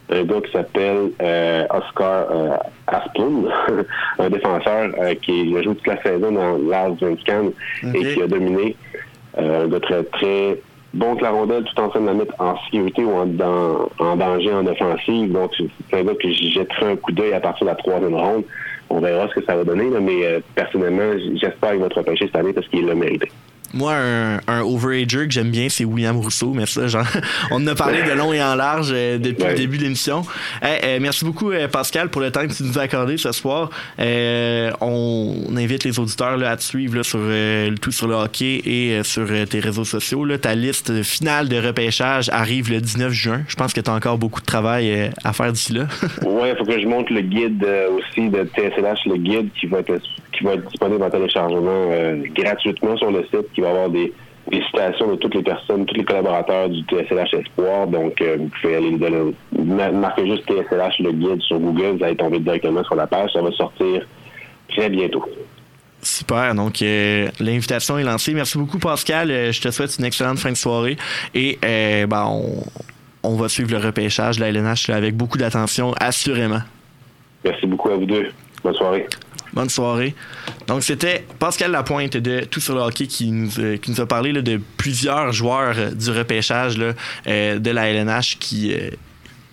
un gars qui s'appelle euh, Oscar euh, Asplund, (laughs) un défenseur euh, qui a joué toute la saison dans l'Ars Scan et qui a dominé. un gars très, très bon que la rondelle tout en train de la mettre en sécurité ou en, en danger en offensive. Donc, c'est un gars que j'y jetterai un coup d'œil à partir de la troisième ronde. On verra ce que ça va donner, mais personnellement, j'espère qu'il va être repêché cette année parce qu'il l'a mérité. Moi, un, un overager que j'aime bien, c'est William Rousseau, mais ça, genre, (laughs) on en a parlé de long et en large euh, depuis le début de l'émission. Euh, merci beaucoup, euh, Pascal, pour le temps que tu nous as accordé ce soir. On, invite les auditeurs là, à te suivre sur tout sur le hockey et sur tes réseaux sociaux. Là. Ta liste finale de repêchage arrive le 19 juin. Je pense que tu as encore beaucoup de travail à faire d'ici là. (laughs) ouais, il faut que je monte le guide aussi de TSLH, le guide qui va être, qui va être disponible en téléchargement gratuitement sur le site il va avoir des, citations de toutes les personnes, tous les collaborateurs du TSLH Espoir. Donc, euh, vous pouvez aller marquer juste TSLH le guide sur Google, vous allez tomber directement sur la page. Ça va sortir très bientôt. Super. Donc, euh, l'invitation est lancée. Merci beaucoup, Pascal. Euh, je te souhaite une excellente fin de soirée. Et ben, on, va suivre le repêchage de la LNH avec beaucoup d'attention, assurément. Merci beaucoup à vous deux. Bonne soirée. Bonne soirée. Donc, c'était Pascal Lapointe de Tout sur le hockey qui nous, euh, a parlé de plusieurs joueurs euh, du repêchage euh, de la LNH qui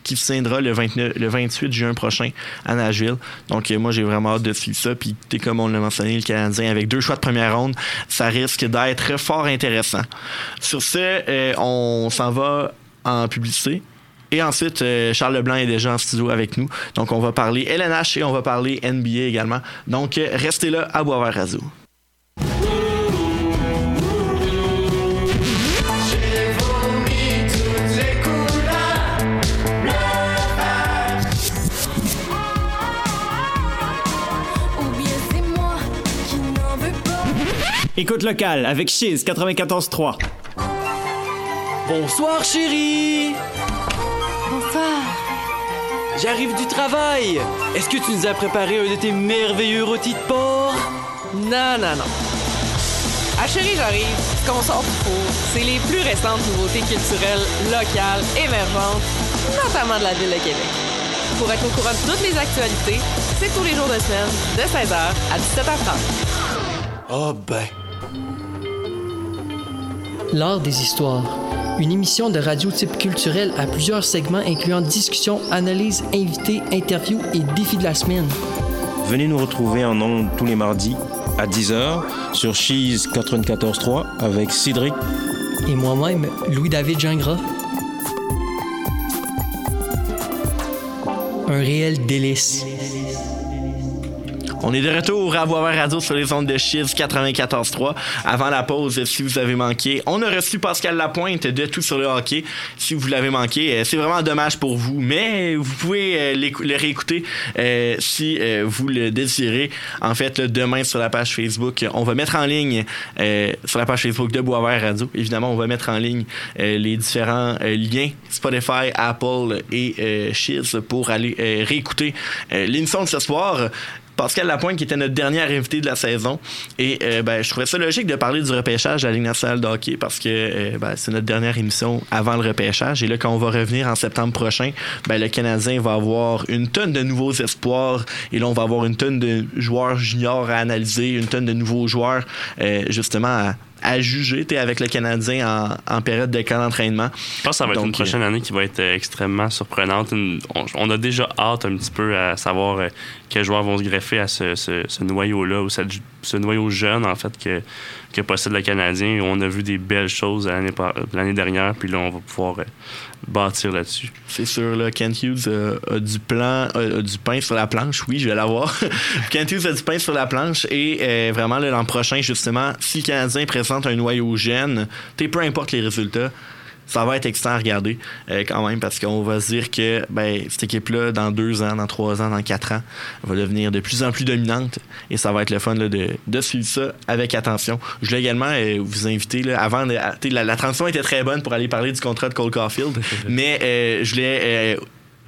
qui se tiendra le, 29, le 28 juin prochain à Nashville. Donc, moi, j'ai vraiment hâte de suivre ça. Puis, comme on l'a mentionné, le Canadien, avec deux choix de première ronde, ça risque d'être fort intéressant. Sur ce, on s'en va en publicité. Et ensuite, euh, Charles Leblanc est déjà en studio avec nous. Donc, on va parler LNH et on va parler NBA également. Donc, euh, restez là à Boisvert Radio. Écoute locale avec Chiz 94.3. Bonsoir chérie J'arrive du travail. Est-ce que tu nous as préparé un de tes merveilleux rôtis de porc? Non, non, non. Ah chérie, j'arrive. Ce qu'on sort du c'est les plus récentes nouveautés culturelles, locales, émergentes, notamment de la ville de Québec. Pour être au courant de toutes les actualités, c'est tous les jours de semaine, de 16h à 17h30. Oh ben. L'art des histoires une émission de radio type culturel à plusieurs segments incluant discussions, analyses, invités, interviews et défis de la semaine. Venez nous retrouver en ondes tous les mardis à 10h sur Cheese 94.3 avec Cédric et moi-même, Louis-David Gingras. Un réel délice. On est de retour à Boisvert Radio sur les ondes de Chiz 94.3. Avant la pause, si vous avez manqué, on a reçu Pascal Lapointe de Tout sur le hockey. Si vous l'avez manqué, euh, c'est vraiment dommage pour vous, mais vous pouvez euh, le réécouter euh, si vous le désirez. En fait, demain sur la page Facebook, on va mettre en ligne sur la page Facebook de Boisvert Radio. Évidemment, on va mettre en ligne les différents liens Spotify, Apple et Chiz pour aller réécouter l'émission de ce soir. Pascal Lapointe, qui était notre dernière invité de la saison. Et euh, ben, je trouvais ça logique de parler du repêchage de la Ligue nationale de hockey parce que euh, ben, c'est notre dernière émission avant le repêchage. Et là, quand on va revenir en septembre prochain, ben, le Canadien va avoir une tonne de nouveaux espoirs. Et là, on va avoir une tonne de joueurs juniors à analyser, une tonne de nouveaux joueurs euh, justement à à juger avec le Canadien en, période de camp d'entraînement. Je pense que ça va être une prochaine année qui va être euh, extrêmement surprenante. on, a déjà hâte un petit peu à savoir euh, quels joueurs vont se greffer à ce, noyau-là, ou ce noyau jeune, en fait, que, que possède le Canadien. On a vu des belles choses l'année dernière, puis là, on va pouvoir euh, bâtir là-dessus. C'est sûr, là, Kent Hughes a, du plan, du pain sur la planche. Oui, je vais l'avoir. (laughs) Kent Hughes a du pain sur la planche et euh, vraiment, l'an prochain, justement, si le Canadien présente un noyau jeune, peu importe les résultats, ça va être excitant à regarder euh, quand même parce qu'on va se dire que ben, cette équipe-là, dans deux ans, dans trois ans, dans quatre ans, va devenir de plus en plus dominante et ça va être le fun là, de, de suivre ça avec attention. Je voulais également euh, vous inviter, là, avant, de- la, la transition était très bonne pour aller parler du contrat de Cole Caulfield, (laughs) mais euh, je voulais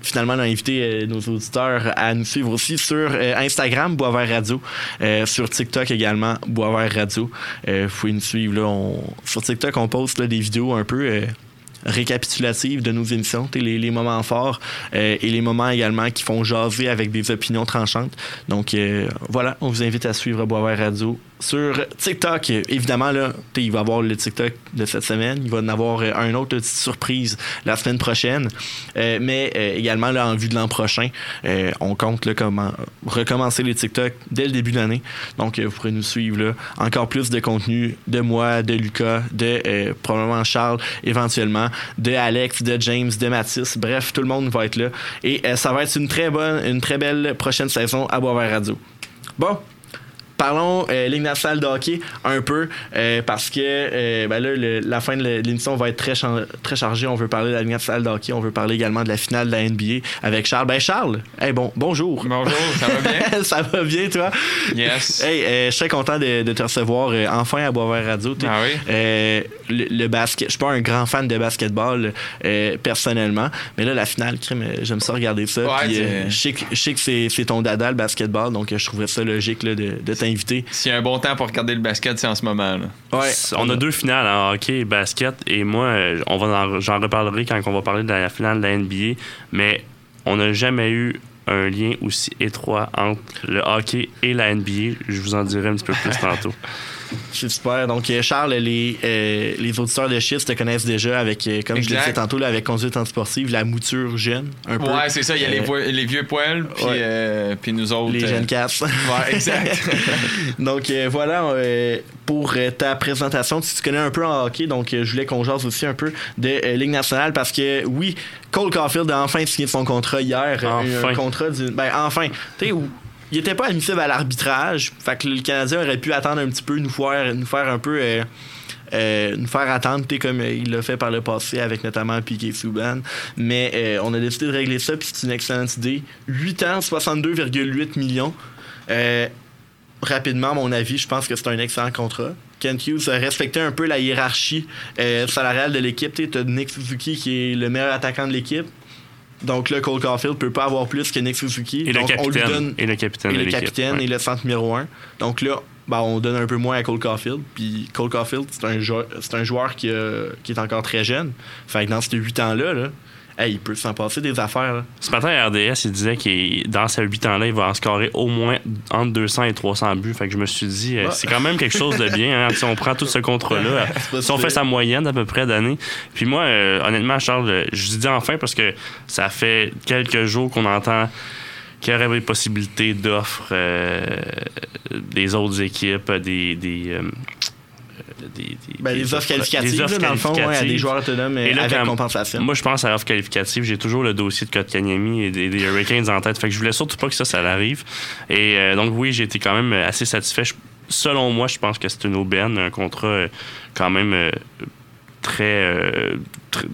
finalement inviter euh, nos auditeurs à nous suivre aussi sur euh, Instagram, Boisvert Radio, euh, sur TikTok également, Boisvert Radio. Vous pouvez nous suivre. Là, on- sur TikTok, on poste là, des vidéos un peu récapitulatives de nos émissions, les moments forts euh, et les moments également qui font jaser avec des opinions tranchantes. Donc euh, voilà, on vous invite à suivre Boisvert Radio sur TikTok. Évidemment, là, il va y avoir le TikTok de cette semaine. Il va en avoir euh, un autre petite surprise la semaine prochaine. Euh, mais euh, également, là, en vue de l'an prochain, on compte là, recommencer les TikTok dès le début de l'année. Donc, vous pourrez nous suivre là. Encore plus de contenu de moi, de Lucas, de probablement Charles, éventuellement, de Alex, de James, de Mathis. Bref, tout le monde va être là. Et ça va être une très bonne, une très belle prochaine saison à Boisvert Radio. Bon, Parlons euh, Ligue nationale de hockey un peu euh, parce que euh, ben là, le- la fin de l'émission va être très, très chargée. On veut parler de la Ligue nationale de hockey. On veut parler également de la finale de la NBA avec Charles. Ben Charles, hey, bon, bonjour. Bonjour, ça va bien? (laughs) ça va bien, toi? Yes. Hey, euh, je suis content de, de te recevoir enfin à Boisvert Radio. Ah oui? le, le basket, je suis pas un grand fan de basketball personnellement, mais là la finale, j'aime ça regarder ça. Ouais, je sais que, c'est, ton dada le basketball, donc je trouverais ça logique là, de, de y a un bon temps pour regarder le basket, c'est en ce moment. Là. Ouais, On a deux finales en hockey et basket. Et moi, euh, on va en- j'en reparlerai quand on va parler de la finale de la NBA. Mais on n'a jamais eu un lien aussi étroit entre le hockey et la NBA. Je vous en dirai un petit peu plus (laughs) tantôt. C'est super. Donc, euh, Charles, les, euh, les auditeurs de Shit te connaissent déjà avec, euh, comme je le Exact. disais tantôt, là, avec conduite antisportive, la mouture jeune, un peu. Ouais, c'est ça. Il y a les, les vieux poils, puis ouais. puis nous autres. les jeunes casses. Ouais, exact. (laughs) donc, voilà pour ta présentation. Si tu connais un peu en hockey, donc je voulais qu'on jase aussi un peu de Ligue nationale parce que, oui, Cole Caulfield a enfin signé son contrat hier. Enfin. Un contrat du. Ben, enfin. Tu sais, où. Il était pas admissible à l'arbitrage. Fait que le Canadien aurait pu attendre un petit peu, nous faire, nous faire un peu. euh, euh, nous faire attendre, comme euh, il l'a fait par le passé avec notamment Piquet Souban. Mais on a décidé de régler ça, puis c'est une excellente idée. 8 ans, 62,8 millions. Rapidement, à mon avis, je pense que c'est un excellent contrat. Kent Hughes a respecté un peu la hiérarchie salariale de l'équipe. Tu as Nick Suzuki qui est le meilleur attaquant de l'équipe. Donc là, Cole Caulfield peut pas avoir plus que Nick Suzuki. Et le Donc, on lui donne Et le capitaine et le capitaine et le centre numéro 1. Donc là, ben, on donne un peu moins à Cole Caulfield. Puis Cole Caulfield, c'est un, joueur, c'est un joueur qui, a- qui est encore très jeune. Fait que dans ces 8 ans-là, là, hey, il peut s'en passer des affaires. là. Ce matin, à RDS, il disait que dans ces 8 ans-là, il va en scorer au moins entre 200 et 300 buts. Fait que je me suis dit, euh, Ouais. c'est quand même quelque chose de bien. hein. Si on prend tout ce contrat-là, (laughs) C'est pas si on fait sa moyenne à peu près d'années. Puis moi, euh, honnêtement, Charles, euh, je dis enfin parce que ça fait quelques jours qu'on entend qu'il y aurait des possibilités d'offres euh, des autres équipes, des. des euh, des, des- Ben, des offres qualificatives, des offres là, dans le fond, ouais, à des joueurs autonomes Et euh, là, avec compensation. Moi, je pense à l'offre qualificative. J'ai toujours le dossier de Kotkaniemi et des, des Hurricanes en tête. Fait que je voulais surtout pas que ça, ça l'arrive. Et euh, donc, oui, j'ai été quand même assez satisfait. Je- selon moi, je pense que c'est une aubaine, un contrat euh, quand même euh, très, euh, tr-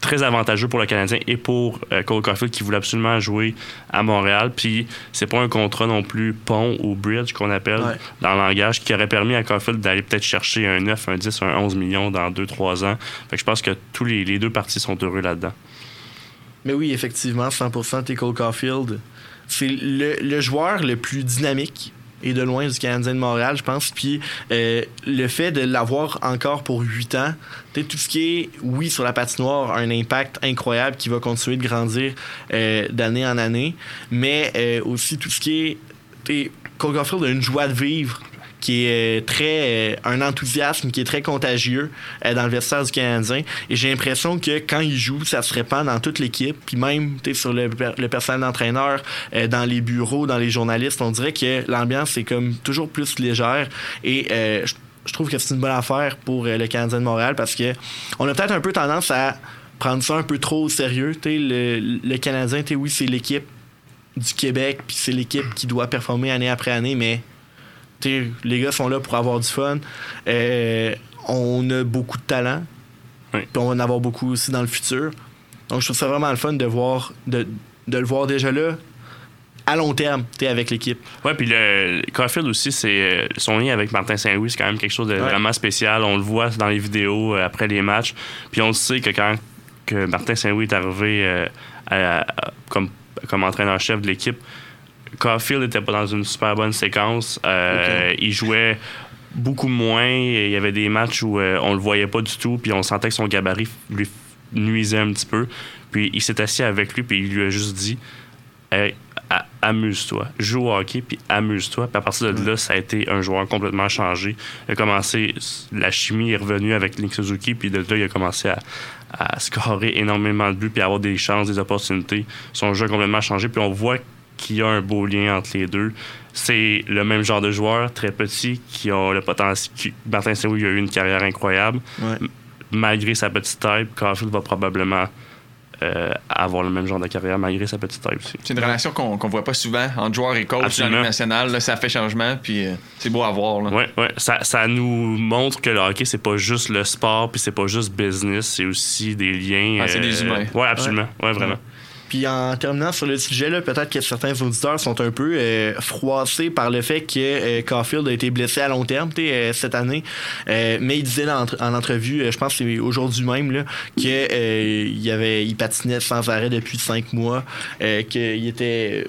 très avantageux pour le Canadien et pour euh, Cole Caulfield qui voulait absolument jouer à Montréal. Puis c'est pas un contrat non plus pont ou bridge qu'on appelle Ouais. dans le langage qui aurait permis à Caulfield d'aller peut-être chercher un 9, un 10, un 11 millions dans 2-3 ans. Fait que je pense que tous les, les deux parties sont heureux là-dedans. Mais oui, effectivement, 100% t'es Cole Caulfield. C'est le, le joueur le plus dynamique et de loin du Canadien de Montréal, je pense. Puis euh, le fait de l'avoir encore pour 8 ans, tout ce qui est, oui, sur la patinoire, un impact incroyable qui va continuer de grandir euh, d'année en année. Mais euh, aussi tout ce qui est. Caulfield a une joie de vivre qui est très euh, un enthousiasme qui est très contagieux euh, dans le vestiaire du Canadien. Et j'ai l'impression que quand il joue ça se répand dans toute l'équipe. Puis même sur le, le personnel d'entraîneur euh, dans les bureaux dans les journalistes on dirait que l'ambiance est comme toujours plus légère. Et je trouve que c'est une bonne affaire pour le Canadien de Montréal parce que on a peut-être un peu tendance à prendre ça un peu trop au sérieux. Le, le Canadien oui c'est l'équipe du Québec puis c'est l'équipe qui doit performer année après année mais les gars sont là pour avoir du fun. Euh, on a beaucoup de talent. Oui. Puis on va en avoir beaucoup aussi dans le futur. Donc je trouve ça vraiment le fun de voir de, de le voir déjà là à long terme, tu avec l'équipe. Ouais, puis le Caulfield aussi, c'est euh, son lien avec Martin Saint-Louis, c'est quand même quelque chose de Ouais. vraiment spécial. On le voit dans les vidéos euh, après les matchs. Puis on le sait que quand que Martin Saint-Louis est arrivé euh, à- à- comme, comme entraîneur-chef de l'équipe, Caulfield n'était pas dans une super bonne séquence. Euh, Il jouait beaucoup moins. Il y avait des matchs où euh, on le voyait pas du tout, puis on sentait que son gabarit lui nuisait un petit peu. Puis il s'est assis avec lui, puis il lui a juste dit Hey, amuse-toi, joue au hockey, puis amuse-toi. Puis à partir de là, ça a été un joueur complètement changé. Il a commencé, la chimie est revenue avec Nick Suzuki, puis de là, il a commencé à, à scorer énormément de buts, puis à avoir des chances, des opportunités. Son jeu a complètement changé, puis on voit qu'il y a un beau lien entre les deux. C'est le même genre de joueur, très petit, qui a le potentiel. qui- Martin Saint-Louis a eu une carrière incroyable. Ouais. Malgré sa petite taille, Caulfield va probablement euh, avoir le même genre de carrière, malgré sa petite taille aussi. C'est une relation qu'on qu'on voit pas souvent entre joueur et coach dans Absolument. la Ligue nationale. là, ça fait changement, puis euh, c'est beau à voir. là. Ouais, ouais. Ça, ça nous montre que le hockey, c'est pas juste le sport, puis c'est pas juste business, c'est aussi des liens. Ah, c'est des humains. Ouais, absolument. Ouais, vraiment. Puis en terminant sur le sujet, peut-être que certains auditeurs sont un peu euh, froissés par le fait que euh, Caulfield a été blessé à long terme euh, cette année. Euh, mais il disait dans- en entrevue, euh, je pense que c'est aujourd'hui même, qu'il il avait, il patinait sans arrêt depuis cinq mois, euh, qu'il était...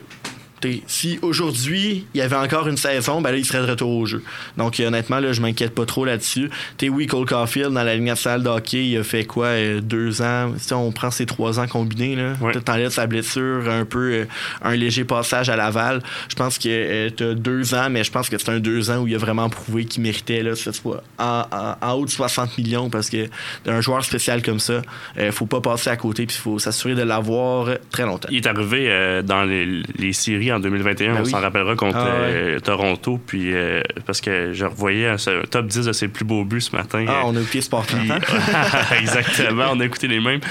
Si aujourd'hui il y avait encore une saison, ben là, il serait de retour au jeu. Donc honnêtement, là, je m'inquiète pas trop là-dessus. T'es oui, Cole Caulfield dans la Ligue nationale de hockey, il a fait quoi euh, deux ans? Si on prend ses trois ans combinés, là, Ouais. t'enlèves sa blessure, un peu euh, un léger passage à Laval. Je pense que euh, t'as deux ans, mais je pense que c'est un deux ans où il a vraiment prouvé qu'il méritait là, ce soit en, en- en haut de 60 millions parce que d'un joueur spécial comme ça, euh, faut pas passer à côté puis il faut s'assurer de l'avoir très longtemps. Il est arrivé dans les, les séries en 2021, Ben on oui. s'en rappellera, contre Ah ouais. euh, Toronto, puis euh, parce que je revoyais un top 10 de ses plus beaux buts ce matin. Ah, on a oublié Sport 30 Puis-. (laughs) Exactement, on a écouté les mêmes.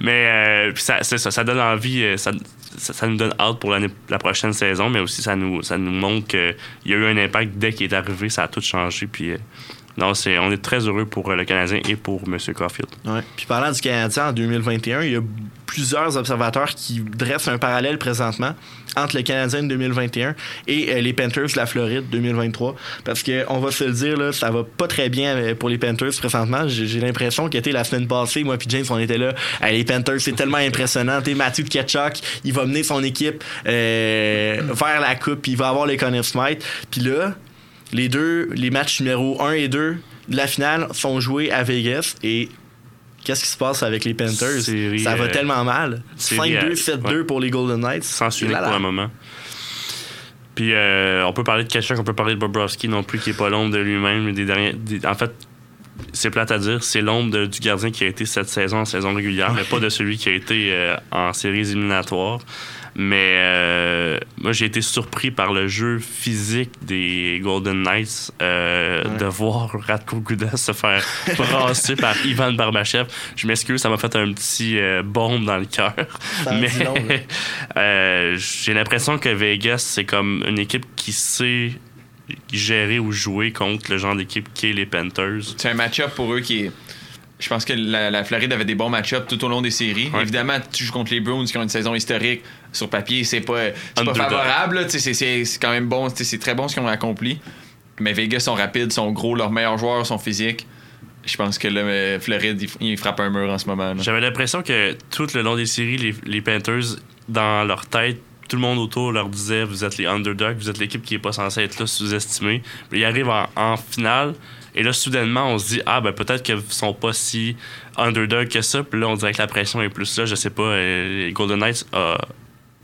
Mais euh, puis ça, ça, ça donne envie, ça, ça, ça nous donne hâte pour la prochaine saison, mais aussi ça nous, ça nous montre qu'il y a eu un impact dès qu'il est arrivé, ça a tout changé. Puis non, c'est, on est très heureux pour euh, le Canadien et pour M. Caulfield. Ouais. Puis parlant du Canadien en 2021, il y a plusieurs observateurs qui dressent un parallèle présentement entre le Canadien de 2021 et euh, les Panthers de la Floride 2023. Parce que on va se le dire, là, ça va pas très bien euh, pour les Panthers présentement. J'ai l'impression qu'était la semaine passée, moi puis James, on était là. Les Panthers, c'est tellement impressionnant. T'es Matthew Ketchuk, il va mener son équipe euh, vers la coupe, puis il va avoir les Conn Smythe. Puis là, les deux, les matchs numéro 1 et 2 de la finale sont joués à Vegas et qu'est-ce qui se passe avec les Panthers? Série, ça va euh, tellement mal. série 5-2, à- 7-2 ouais. pour les Golden Knights. Sans là. pour le moment. Puis euh, on peut parler de Kachuk, on peut parler de Bobrovski non plus, qui est pas l'ombre de lui-même. Des derniers, des- en fait, c'est plate à dire, c'est l'ombre du gardien qui a été cette saison en saison régulière, mais pas de celui qui a été euh, en séries éliminatoires. Mais euh, moi, j'ai été surpris par le jeu physique des Golden Knights, euh, Ouais. de voir Radko Gudas se faire (laughs) brasser par Ivan Barbachev. Je m'excuse, ça m'a fait un petit euh, bombe dans le cœur. Mais (laughs) j'ai l'impression que Vegas, c'est comme une équipe qui sait gérer ou jouer contre le genre d'équipe qui est les Panthers. C'est un match-up pour eux qui est. Je pense que la, la Floride avait des bons match-ups tout au long des séries. Ouais. Évidemment, tu joues contre les Bruins qui ont une saison historique. Sur papier, c'est pas, pas favorable. C'est quand même bon. C'est très bon ce qu'ils ont accompli. Mais Vegas sont rapides, sont gros. Leurs meilleurs joueurs sont physiques. Je pense que le Floride, il, il frappe un mur en ce moment. J'avais l'impression que tout le long des séries, les, les Panthers, dans leur tête, tout le monde autour leur disait vous êtes les underdogs, vous êtes l'équipe qui est pas censée être là, sous-estimée. Ils arrivent en, en finale, et là, soudainement, on se dit ah, ben peut-être qu'ils sont pas si underdogs que ça. Puis là, on dirait que la pression est plus là. Je sais pas, euh, les Golden Knights a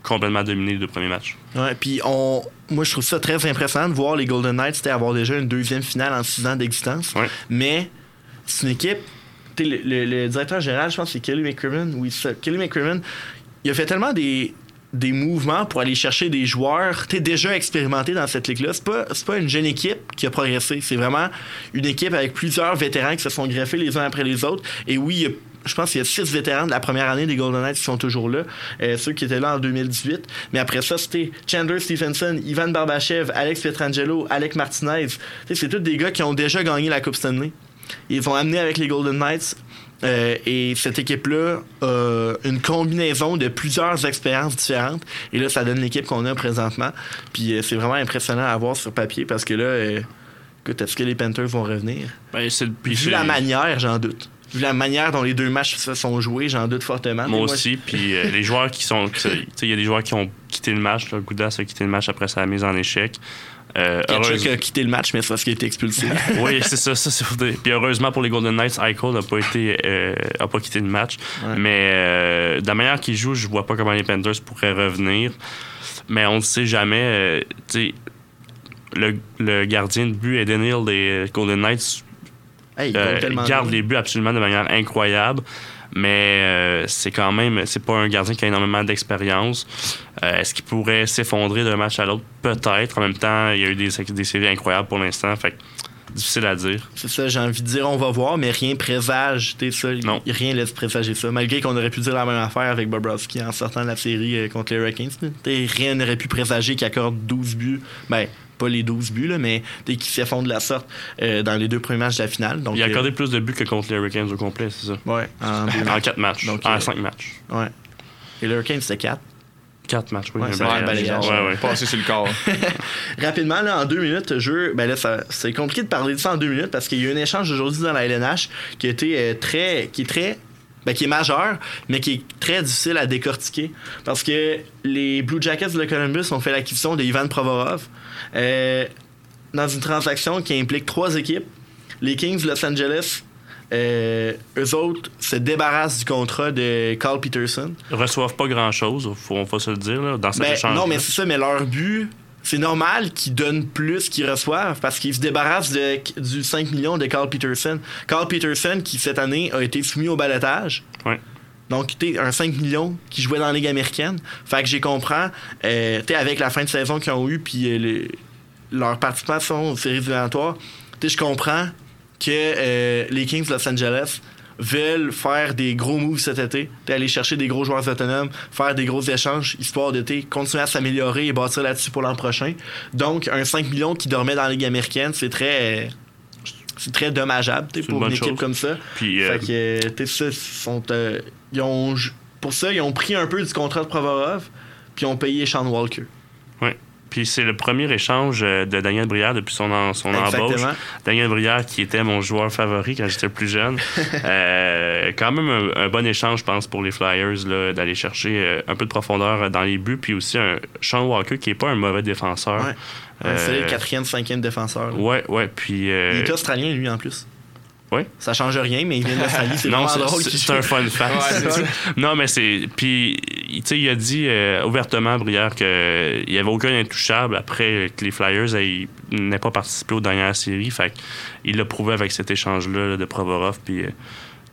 complètement dominé les deux premiers matchs. Ouais, puis on, moi je trouve ça très impressionnant de voir les Golden Knights c'était avoir déjà une deuxième finale en six ans d'existence. Ouais. Mais c'est une équipe. Le, le- le directeur général, je pense que c'est Kelly McCrimmon. Oui, ça. Kelly McCrimmon, il a fait tellement des, des mouvements pour aller chercher des joueurs t'es déjà expérimentés dans cette ligue-là. C'est pas, pas une jeune équipe qui a progressé. C'est vraiment une équipe avec plusieurs vétérans qui se sont greffés les uns après les autres. Et oui, il y a je pense qu'il y a six vétérans de la première année des Golden Knights qui sont toujours là. Euh, ceux qui étaient là en 2018. Mais après ça, c'était Chandler Stephenson, Ivan Barbachev, Alex Pietrangelo, Alec Martinez. C'est tous des gars qui ont déjà gagné la Coupe Stanley. Ils ont amené avec les Golden Knights. euh, et cette équipe-là a une combinaison de plusieurs expériences différentes. Et là, ça donne l'équipe qu'on a présentement. Puis euh, c'est vraiment impressionnant à voir sur papier parce que là, écoute, est-ce que les Panthers vont revenir? Ben, Vu c'est- la manière, j'en doute. Vu la manière dont les deux matchs se sont joués, j'en doute fortement. Moi aussi. Puis euh, les joueurs qui sont. il y a des joueurs qui ont quitté le match. Là. Goudas a quitté le match après sa mise en échec. Euh, heureuse- a quitté le match, mais c'est parce qu'il a été expulsé. (laughs) oui, c'est ça. ça c'est. Puis heureusement pour les Golden Knights, Eichel n'a pas été, euh, a pas quitté le match. Ouais. Mais euh, de la manière qu'il joue, je vois pas comment les Panthers pourraient revenir. Mais on ne sait jamais. euh, le, le gardien de but Eden Hill des Golden Knights Hey, il euh, garde bien. les buts absolument de manière incroyable. Mais euh, c'est quand même, c'est pas un gardien qui a énormément d'expérience. Euh, Est-ce qu'il pourrait s'effondrer d'un match à l'autre? Peut-être. En même temps, il y a eu des, des séries incroyables pour l'instant. Fait que difficile à dire. C'est ça, j'ai envie de dire, on va voir, mais rien présage, ça. Non. Rien laisse présager ça. Malgré qu'on aurait pu dire la même affaire avec Bobrovski en sortant de la série contre les Hurricanes. rien n'aurait pu présager qu'il accorde 12 buts. Ben, pas les 12 buts, là, mais qu'il s'effondre de la sorte euh, dans les deux premiers matchs de la finale. Donc, il a euh, accordé plus de buts que contre les Hurricanes au complet, c'est ça? Ouais, en En matchs. quatre matchs. Donc, en euh, cinq matchs. Ouais. Et les Hurricanes, c'était 4. Quatre matchs, oui. Ouais, un c'est balayage. Ouais, ouais. Passer sur le corps. (laughs) Rapidement, là, en deux minutes, jeu, ben là, ça- c'est compliqué de parler de ça en deux minutes parce qu'il y a eu un échange aujourd'hui dans la LNH qui a été euh, très, qui est très, ben, qui est majeur, mais qui est très difficile à décortiquer parce que les Blue Jackets de Columbus ont fait l'acquisition de Ivan Provorov euh, dans une transaction qui implique trois équipes. Les Kings de Los Angeles, euh, eux autres se débarrassent du contrat de Carl Peterson. Ils reçoivent pas grand-chose, faut, on va se le dire, là, dans cet Ben, échange. non, mais c'est ça, mais leur but, c'est normal qu'ils donnent plus qu'ils reçoivent parce qu'ils se débarrassent de- du 5 millions de Carl Peterson. Carl Peterson, qui cette année a été soumis au balotage. Ouais. Donc, tu un 5 millions qui jouait dans la Ligue américaine. Fait que j'ai compris, euh, tu avec la fin de saison qu'ils ont eu, puis euh, les- leur participation aux séries éliminatoires, tu je comprends que euh, les Kings de Los Angeles veulent faire des gros moves cet été, aller chercher des gros joueurs autonomes, faire des gros échanges, histoire de t'sais, continuer à s'améliorer et bâtir là-dessus pour l'an prochain. Donc, un 5 millions qui dormait dans la Ligue américaine, c'est très... c'est très dommageable une pour une, équipe chose. comme ça. Puis, euh, Fait que, euh, t'sais, ça, sont, euh, ils ont, pour ça, ils ont pris un peu du contrat de Provorov, puis ils ont payé Sean Walker. Ouais. Puis c'est le premier échange euh, de Daniel Brière depuis son, en- son Exactement. embauche. Daniel Brière, qui était mon joueur favori quand j'étais plus jeune. (laughs) Euh, quand même un, un bon échange, je pense, pour les Flyers, d'aller chercher euh, un peu de profondeur dans les buts. Puis aussi un Sean Walker, qui est pas un mauvais défenseur. Ouais. Euh, solide quatrième, cinquième défenseur. là. Ouais, ouais. Puis. euh, Il est australien, lui, en plus. Ouais. Ça change rien, mais il vient d'Australie. C'est non, vraiment c'est- drôle. un fun fact. Ouais, non, mais c'est. Puis, tu sais, il a dit euh, ouvertement, Brière, qu'il n'y avait aucun intouchable après que les Flyers aient- n'aient pas participé aux dernières séries. Fait il l'a prouvé avec cet échange-là là, de Provorov. Puis, euh,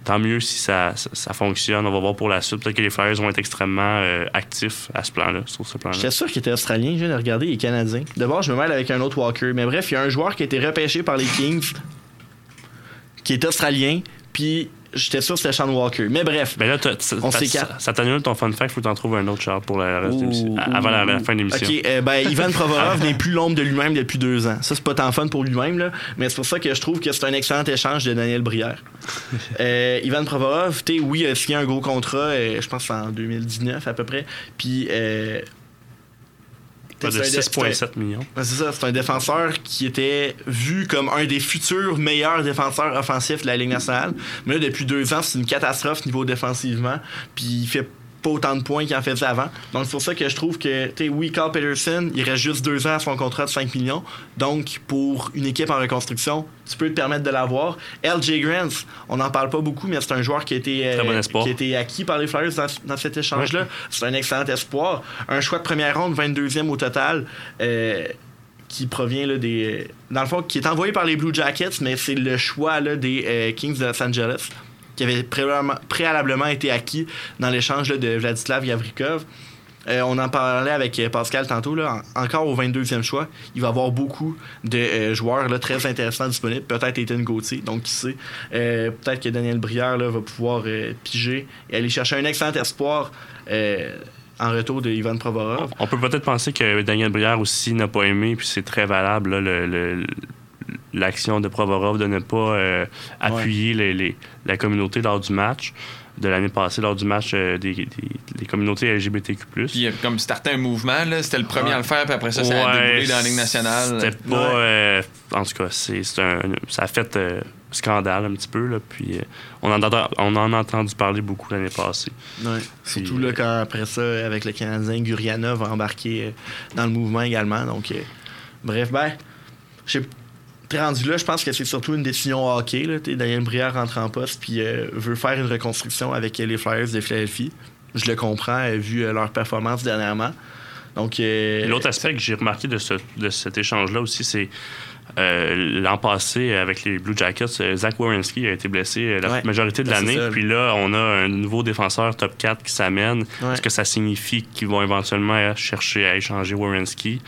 tant mieux si ça, ça, ça fonctionne. On va voir pour la suite. Peut-être que les Flyers vont être extrêmement euh, actifs à ce plan-là, sur ce plan-là. J'étais sûr qu'il était australien, je viens de regarder, il est canadien. D'abord, je me mêle avec un autre Walker. Mais bref, il y a un joueur qui a été repêché par les Kings, qui est australien, puis j'étais sûr que c'était Sean Walker. Mais bref, Ben là, On s'écarte. ça, t'annule ton fun fact, faut que t'en trouves un autre, Charles, pour la reste de Ouh, l'émission. Avant la, la fin de l'émission. Ok, euh, ben, Ivan (laughs) Provorov n'est plus l'ombre de lui-même depuis deux ans. Ça, c'est pas tant fun pour lui-même, là, mais c'est pour ça que je trouve que c'est un excellent échange de Daniel Brière. (laughs) Euh, Ivan Provorov, tu sais, oui, il a signé un gros contrat, euh, je pense en 2019 à peu près, puis... Pas de c'est un- 6,7 millions. Ouais, c'est ça, c'est un défenseur qui était vu comme un des futurs meilleurs défenseurs offensifs de la Ligue nationale. Mais là, depuis deux ans, c'est une catastrophe niveau défensivement. Puis il fait pas autant de points qu'il en faisait avant. Donc c'est pour ça que je trouve que, tu sais, oui, Carl Peterson, il reste juste deux ans à son contrat de 5 millions. Donc pour une équipe en reconstruction, tu peux te permettre de l'avoir. LJ Grant, on n'en parle pas beaucoup, mais c'est un joueur qui a été, euh, bon qui a été acquis par les Flyers dans, dans cet échange-là. C'est un excellent espoir. Un choix de première ronde, 22e au total. euh, qui provient là, des. Dans le fond, qui est envoyé par les Blue Jackets, mais c'est le choix là, des euh, Kings de Los Angeles, qui avait préalablement, été acquis dans l'échange de Vladislav Yavrikov. Euh, on en parlait avec euh, Pascal tantôt, là, en- encore au 22e choix. Il va y avoir beaucoup de euh, joueurs là, très intéressants disponibles. Peut-être Ethan Gauthier, donc qui sait. Peut-être que Daniel Brière là, va pouvoir piger et aller chercher un excellent espoir en retour de Ivan Provorov. On peut peut-être penser que Daniel Brière aussi n'a pas aimé, puis c'est très valable, le- l'action de Provorov de ne pas euh, appuyer les- les- la communauté lors du match de l'année passée, lors du match euh, des, des- des communautés LGBTQ+. Puis il a comme starté un mouvement, là. C'était le premier Ouais. à le faire, puis après ça, ça a déboulé dans la Ligue nationale. C'était pas. euh, en tout cas, c'est, c'est un, ça a fait euh, scandale un petit peu. Là, puis euh, on, en a, on en a entendu parler beaucoup l'année passée. Ouais. Surtout là, quand après ça, avec le Canadien, Guriana va embarquer euh, dans le mouvement également. Donc, euh, bref, ben, j'ai t'es rendu là, je pense que c'est surtout une décision hockey. Là, Daniel Brière rentre en poste puis euh, veut faire une reconstruction avec les Flyers de Philadelphie. Je le comprends, euh, vu euh, leur performance dernièrement. Donc, L'autre aspect que j'ai remarqué de, ce- de cet échange-là aussi, c'est euh, l'an passé, avec les Blue Jackets, Zach Wierenski a été blessé la Ouais. majorité de Ben, l'année. Puis là, on a un nouveau défenseur top 4 qui s'amène. Ouais. Est-ce que ça signifie qu'ils vont éventuellement chercher à échanger Wierenski?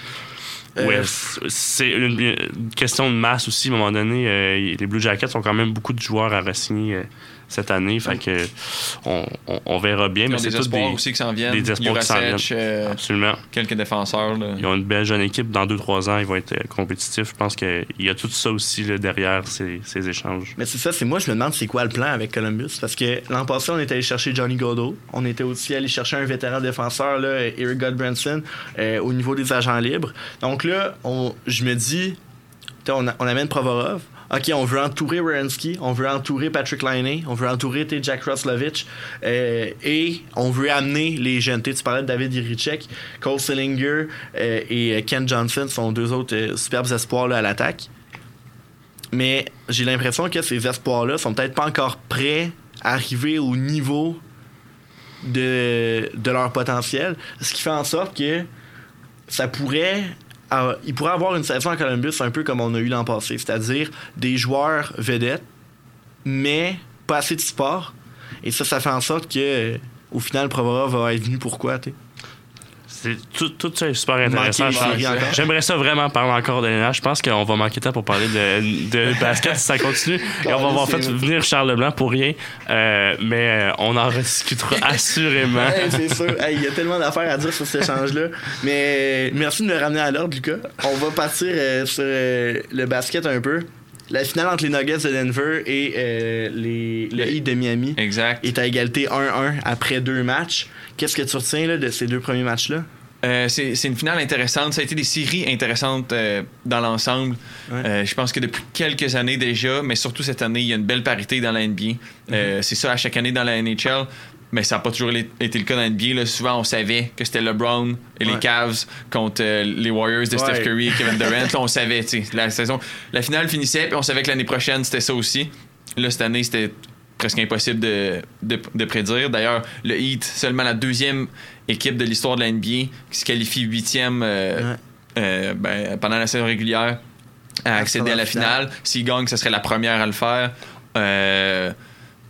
Euh, Ouais, c'est une, une question de masse aussi. À un moment donné, euh, les Blue Jackets ont quand même beaucoup de joueurs à euh, cette année. Fait que on, on- on verra bien. Ils Mais ont des espoirs des, aussi qui s'en viennent. des espoirs qui s'en viennent. euh, Absolument. quelques défenseurs, là. Ils ont une belle jeune équipe. Dans 2-3 ans, ils vont être euh, compétitifs. Je pense qu'il y a tout ça aussi là, derrière ces, ces échanges. Mais c'est ça, c'est moi, je me demande c'est quoi le plan avec Columbus. Parce que l'an passé, on était allé chercher Johnny Godot. On était aussi allé chercher un vétéran défenseur, là, Eric Godbranson, euh, au niveau des agents libres. Donc là, on, je me dis, on, a- on amène Provorov. OK, on veut entourer Wierenski, on veut entourer Patrick Laine, on veut entourer Jack Roslovich, euh, et on veut amener les jeunes. Tu parlais de David Irichek, Cole Sillinger euh, et euh, Ken Johnson sont deux autres superbes espoirs là, à l'attaque. Mais j'ai l'impression que ces espoirs-là sont peut-être pas encore prêts à arriver au niveau de, de leur potentiel. Ce qui fait en sorte que ça pourrait. Euh, il pourrait avoir une saison à Columbus un peu comme on a eu l'an passé, c'est-à-dire des joueurs vedettes, mais pas assez de sport. Et ça, ça fait en sorte que, au final, Provorov va être venu pourquoi, tu sais? C'est, tout, tout ça est super intéressant. J'aimerais ça vraiment parler encore de l'NH. Je pense qu'on va manquer de temps pour parler de, de (laughs) basket si ça continue. Et on va avoir fait venir Charles Leblanc pour rien. Euh, mais euh, on en rediscutera (laughs) assurément. Hey, c'est sûr. Hey, Il y a tellement d'affaires à dire sur cet échange-là. Mais merci de me ramener à l'ordre, Lucas. On va partir euh, sur euh, le basket un peu. La finale entre les Nuggets de Denver et euh, les, le Heat de Miami Exact. est à égalité 1-1 après deux matchs. Qu'est-ce que tu retiens là, de ces deux premiers matchs-là? Euh, c'est c'est une finale intéressante. Ça a été des séries intéressantes euh, dans l'ensemble. Ouais. Euh, je pense que depuis quelques années déjà, mais surtout cette année, il y a une belle parité dans la NBA. Mhm. C'est ça à chaque année dans la NHL. Mais ça n'a pas toujours été le cas dans la NBA. Là. Souvent, on savait que c'était LeBron et les. Cavs contre les Warriors de Steph. Curry et Kevin Durant. Là, (laughs) on savait, tu sais, la saison, la finale finissait, puis on savait que l'année prochaine, c'était ça aussi. Là, cette année, c'était presque impossible de, de, de prédire. D'ailleurs, le Heat, seulement la deuxième équipe de l'histoire de la NBA qui se qualifie huitième euh, Ouais. euh, ben, pendant la saison régulière à accéder à la finale. S'ils gagnent, ce serait la première à le faire. Euh,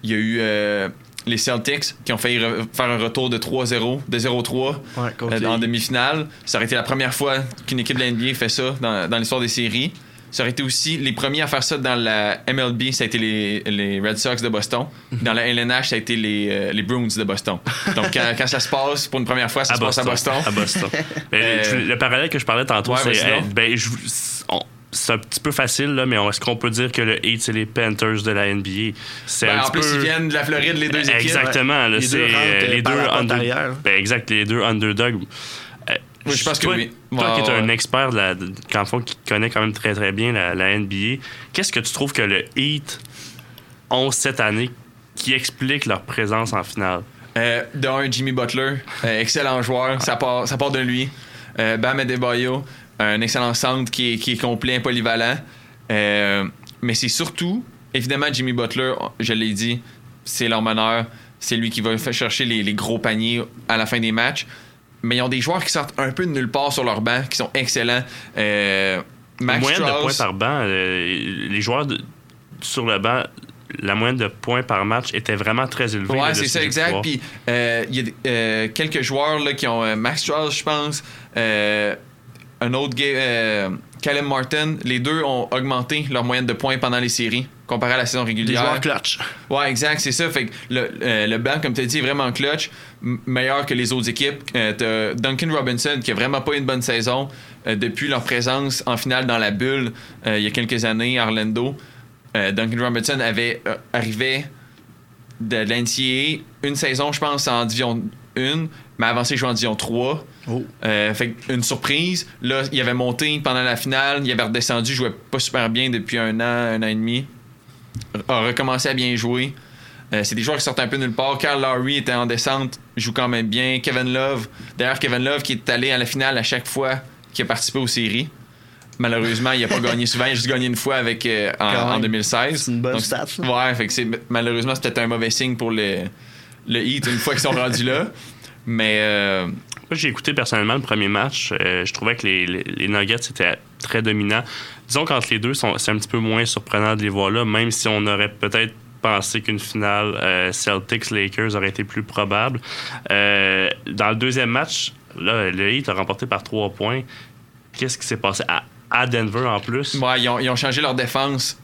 Il y a eu les Celtics qui ont failli re- faire un retour de 3-0, de 0-3 Ouais, contre euh, les en demi-finale. Ça aurait été la première fois qu'une équipe de la NBA fait ça dans, dans l'histoire des séries. Ça aurait été aussi les premiers à faire ça dans la MLB, ça a été les, les Red Sox de Boston. Dans la LNH, ça a été les, euh, les Bruins de Boston. (laughs) Donc, quand, quand ça se passe pour une première fois, ça à se passe à Boston. À Boston. (laughs) Mais Euh, le parallèle que je parlais tantôt, Ouais, c'est. euh, ben, je- on- c'est un petit peu facile, là, mais est-ce qu'on peut dire que le Heat, c'est les Panthers de la NBA? C'est Ben, un en petit plus, peu... ils viennent de la Floride, les deux équipes. Exactement. là, Les deux rentrent, euh, les deux under-. Ben, exact, les deux underdogs. Je pense que toi, oui. Toi qui es un expert, de la, de- qu'en fond, qui connaît quand même très très bien la, la NBA, qu'est-ce que tu trouves que le Heat ont cette année qui explique leur présence en finale? Euh, D'un, Jimmy Butler, euh, excellent joueur, ça part, ça part de lui. Euh, Bam Adebayo, un excellent centre qui est, qui est complet, polyvalent. Mais c'est surtout, évidemment, Jimmy Butler, je l'ai dit, c'est leur meneur. C'est lui qui va faire chercher les, les gros paniers à la fin des matchs. Mais ils ont des joueurs qui sortent un peu de nulle part sur leur banc, qui sont excellents. Euh, Max moyenne de points par banc, euh, les joueurs de- sur le banc, la moyenne de points par match était vraiment très élevée. Ouais, c'est ce ça, exact. Puis euh, il y a euh, quelques joueurs là, qui ont Max Strauss, je pense. un autre euh, Caleb Martin, les deux ont augmenté leur moyenne de points pendant les séries comparé à la saison Des régulière. joueurs clutch. Ouais, exact, c'est ça. Fait que le, euh, le banc, comme tu as dit, est vraiment clutch, meilleur que les autres équipes. Euh, Duncan Robinson, qui a vraiment pas eu une bonne saison euh, depuis leur présence en finale dans la bulle euh, il y a quelques années à Orlando. Duncan Robinson avait arrivé de l'NCAA une saison, je pense, en Division 1, ça, il jouait en Division 3. Oh. Euh, fait une surprise. Là, il avait monté pendant la finale, il avait redescendu, jouait pas super bien depuis un an, un an et demi. A recommencé à bien jouer. Euh, c'est des joueurs qui sortent un peu nulle part. Carl Lowry était en descente, joue quand même bien. Kevin Love, d'ailleurs, Kevin Love qui est allé à la finale à chaque fois qu'il a participé aux séries. Malheureusement, il a pas (laughs) gagné souvent. Il a juste gagné une fois avec, euh, en, Quand en même. 2016. C'est une bonne Donc, stat. Ouais, fait que c'est, malheureusement, c'est peut-être un mauvais signe pour le, le Heat une fois qu'ils sont rendus là. (laughs) Mais euh, Moi, j'ai écouté personnellement le premier match. Euh, je trouvais que les, les, les Nuggets étaient très dominants. Disons qu'entre les deux, c'est un petit peu moins surprenant de les voir là, même si on aurait peut-être pensé qu'une finale euh, Celtics-Lakers aurait été plus probable. Dans le deuxième match, là, le Heat a remporté par trois points. Qu'est-ce qui s'est passé à, à Denver en plus? Ouais, ils ont, ils ont changé leur défense.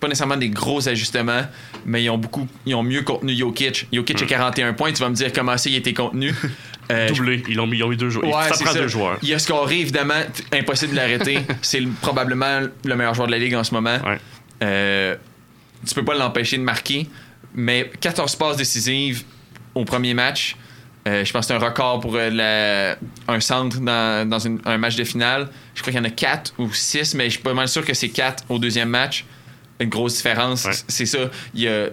Pas nécessairement des gros ajustements, mais ils ont beaucoup, ils ont mieux contenu Jokic. Jokic a 41 points. Tu vas me dire comment ça il était contenu. (laughs) Euh, Doublé. Ils ont mis, ils ont mis deux joueurs. Ouais, ça prend ça. deux joueurs. Il a scoré, évidemment, impossible de l'arrêter. (laughs) c'est le- probablement le meilleur joueur de la ligue en ce moment. Ouais. Euh, tu peux pas l'empêcher de marquer, mais 14 passes décisives au premier match. Euh, je pense que c'est un record pour euh, la- un centre dans, dans une- un match de finale. Je crois qu'il y en a 4 ou 6, mais je suis pas mal sûr que c'est 4 au deuxième match. Une grosse différence. Ouais. C'est ça. Il y a,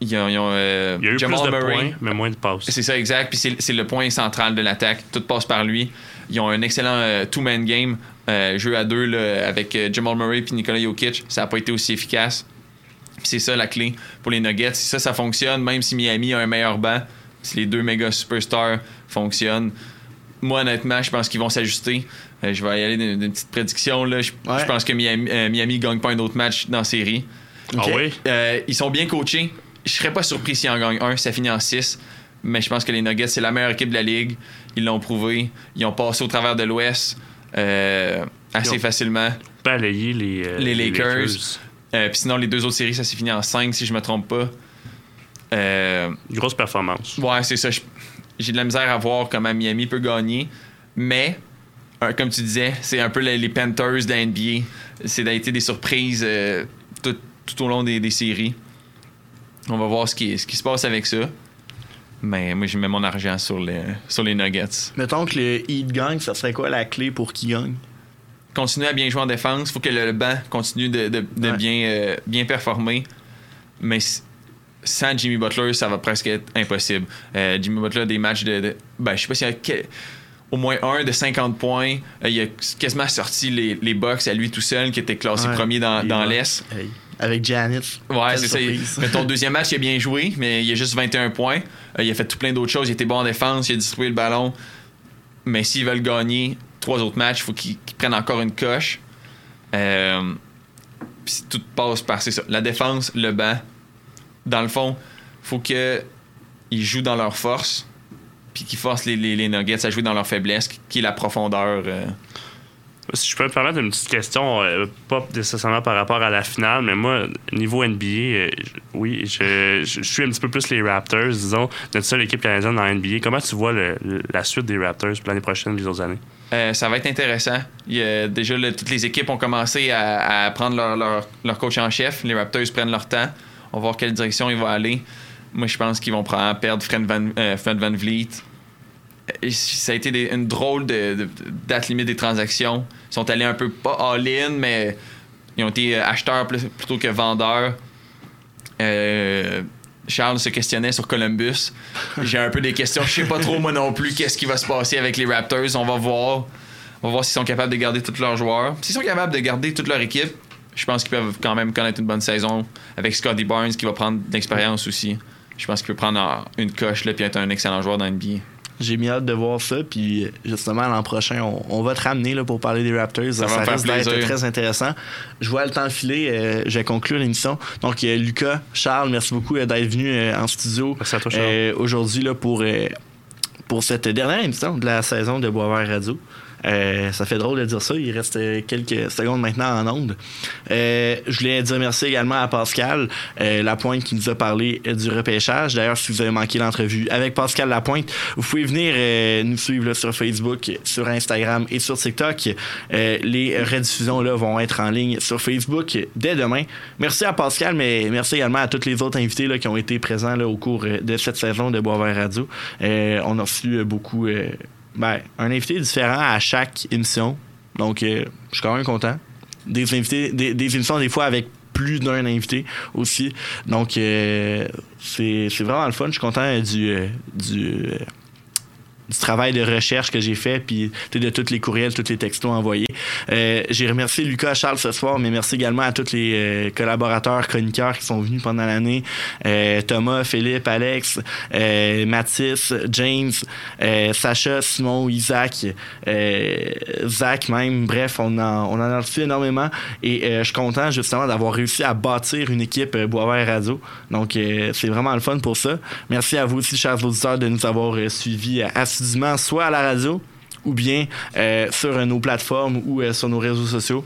il y a, ils ont, euh, Il y a eu Jamal plus de Murray. points, mais moins de passes. C'est ça, exact. Puis c'est, le point central de l'attaque. Tout passe par lui. Ils ont un excellent euh, two-man game, euh, jeu à deux là, avec Jamal Murray et Nikola Jokic. Ça n'a pas été aussi efficace. Puis c'est ça la clé pour les Nuggets. Si ça, ça fonctionne, même si Miami a un meilleur banc, si les deux méga superstars fonctionnent, moi, honnêtement, je pense qu'ils vont s'ajuster. Euh, je vais y aller d'une, d'une petite prédiction. Là. Je, Ouais. je pense que Miami, euh, Miami gagne pas un autre match dans la série. Ah oui? Euh, ils sont bien coachés. Je serais pas surpris s'ils en gagnent un, ça finit en 6. Mais je pense que les Nuggets, c'est la meilleure équipe de la ligue. Ils l'ont prouvé. Ils ont passé au travers de l'Ouest euh, assez Ils ont- facilement. Balayer les, euh, Les Lakers. Euh, Puis sinon, les deux autres séries, ça s'est fini en 5 si je me trompe pas. Euh, Grosse performance. ouais, c'est ça. J'ai de la misère à voir comment Miami peut gagner. Mais, euh, comme tu disais, c'est un peu les, les Panthers de la NBA. C'est été des surprises euh, tout, tout au long des, des séries. On va voir ce qui, ce qui se passe avec ça. Mais moi, je mets mon argent sur les, sur les Nuggets. Mettons que le Heat gagne, ça serait quoi la clé pour qu'il gagne? Continuer à bien jouer en défense. faut que le, le banc continue de, de- de Ouais. bien, euh, bien performer. Mais sans Jimmy Butler, ça va presque être impossible. Euh, Jimmy Butler a des matchs de. de- ben, je sais pas s'il y a que- au moins un de 50 points. Euh, il a quasiment sorti les, les Bucks à lui tout seul, qui était classé Ouais. premier dans, dans l'Est. Hey. Avec Janet. Ouais, c'est ça. Mais ton (laughs) deuxième match, il a bien joué, mais il a juste 21 points. Euh, il a fait tout plein d'autres choses. Il était bon en défense, il a distribué le ballon. Mais s'ils veulent gagner trois autres matchs, il faut qu'ils prennent encore une coche. Euh, puis tout passe par ça. La défense, le banc. Dans le fond, faut que ils jouent dans leur force, puis qu'ils forcent les, les, les Nuggets à jouer dans leur faiblesse, qui est la profondeur. euh. Si je peux me permettre une petite question, euh, pas nécessairement par rapport à la finale, mais moi, niveau NBA, euh, oui, je, je- je suis un petit peu plus les Raptors, disons, notre seule équipe canadienne dans la NBA. Comment tu vois le- la suite des Raptors pour l'année prochaine, les autres années? Euh, ça va être intéressant. Il y a- déjà, toutes les équipes ont commencé à, à prendre leur, leur- leur coach en chef. Les Raptors prennent leur temps. On va voir quelle direction ils vont aller. Moi, je pense qu'ils vont perdre Fred Van, euh, Fred Van Vliet. Et Ça a été une drôle de, date limite des transactions. Ils sont allés un peu pas all-in, mais ils ont été acheteurs plus- plutôt que vendeurs. Euh, Charles se questionnait sur Columbus. J'ai un peu des questions. Je sais pas trop moi non plus qu'est-ce qui va se passer avec les Raptors. On va voir. On va voir s'ils sont capables de garder tous leurs joueurs. S'ils sont capables de garder toute leur équipe, je pense qu'ils peuvent quand même connaître une bonne saison avec Scotty Barnes qui va prendre de l'expérience aussi. Je pense qu'il peut prendre une coche là, puis être un excellent joueur dans NBA. J'ai mis hâte de voir ça. Puis justement, l'an prochain, on, on va te ramener là, pour parler des Raptors. Ça, va me faire risque d'être plaisir. très intéressant. Je vois le temps filer. euh, je vais conclure l'émission. Donc, euh, Lucas, Charles, merci beaucoup euh, d'être venu euh, en studio Merci à toi, Charles. euh, aujourd'hui là, pour, euh, pour cette dernière émission de la saison de Boisvert Radio. Euh, ça fait drôle de dire ça. Il reste euh, quelques secondes maintenant en onde. Euh, je voulais dire merci également à Pascal euh, Lapointe qui nous a parlé euh, du repêchage. D'ailleurs, si vous avez manqué l'entrevue avec Pascal Lapointe, vous pouvez venir nous suivre sur Facebook, sur Instagram et sur TikTok. Les rediffusions là, vont être en ligne sur Facebook dès demain. Merci à Pascal, mais merci également à tous les autres invités là, qui ont été présents au cours de cette saison de Boisvert Radio. On a reçu beaucoup, ben, un invité différent à chaque émission. Donc, euh, je suis quand même content. Des invités, des, émissions des fois avec plus d'un invité aussi. Donc, euh, c'est vraiment le fun. Je suis content euh, du, du, du travail de recherche que j'ai fait, puis de tous les courriels, tous les textos envoyés. Euh, j'ai remercié Lucas Charles ce soir, mais merci également à tous les euh, collaborateurs, chroniqueurs qui sont venus pendant l'année. Euh, Thomas, Philippe, Alex, Mathis, James, Sacha, Simon, Isaac, Zach même. Bref, on en, on en a reçu énormément et je suis content justement d'avoir réussi à bâtir une équipe Boisvert Radio. Donc, c'est vraiment le fun pour ça. Merci à vous aussi, chers auditeurs, de nous avoir suivis euh, soit à la radio ou bien euh, sur nos plateformes ou euh, sur nos réseaux sociaux.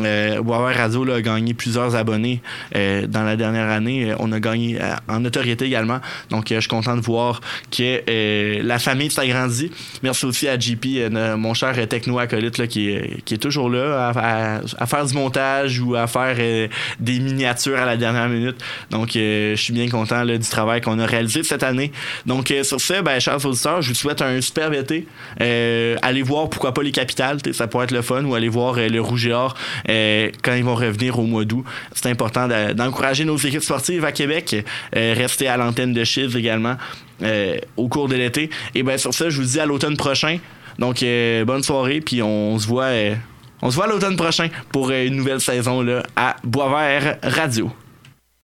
Euh, Radio a gagné plusieurs abonnés euh, dans la dernière année. Euh, on a gagné euh, en notoriété également. Donc, je suis content de voir que la famille s'agrandit. Merci aussi à JP, mon cher techno-acolyte qui, est, toujours là à, faire du montage ou à faire des miniatures à la dernière minute. Donc, je suis bien content du travail qu'on a réalisé cette année. Donc, sur ce, ben, chers auditeurs, je vous souhaite un superbe été. Allez voir, pourquoi pas les capitales, ça pourrait être le fun, ou aller voir le Rouge et Or quand ils vont revenir au mois d'août. C'est important de- d'encourager nos équipes sportives à Québec. Euh, rester à l'antenne de Chiz également euh, au cours de l'été. Et bien, sur ça, je vous dis à l'automne prochain. Donc, euh, bonne soirée, puis on se voit, euh, on se voit l'automne prochain pour euh, une nouvelle saison là, à Boisvert Radio.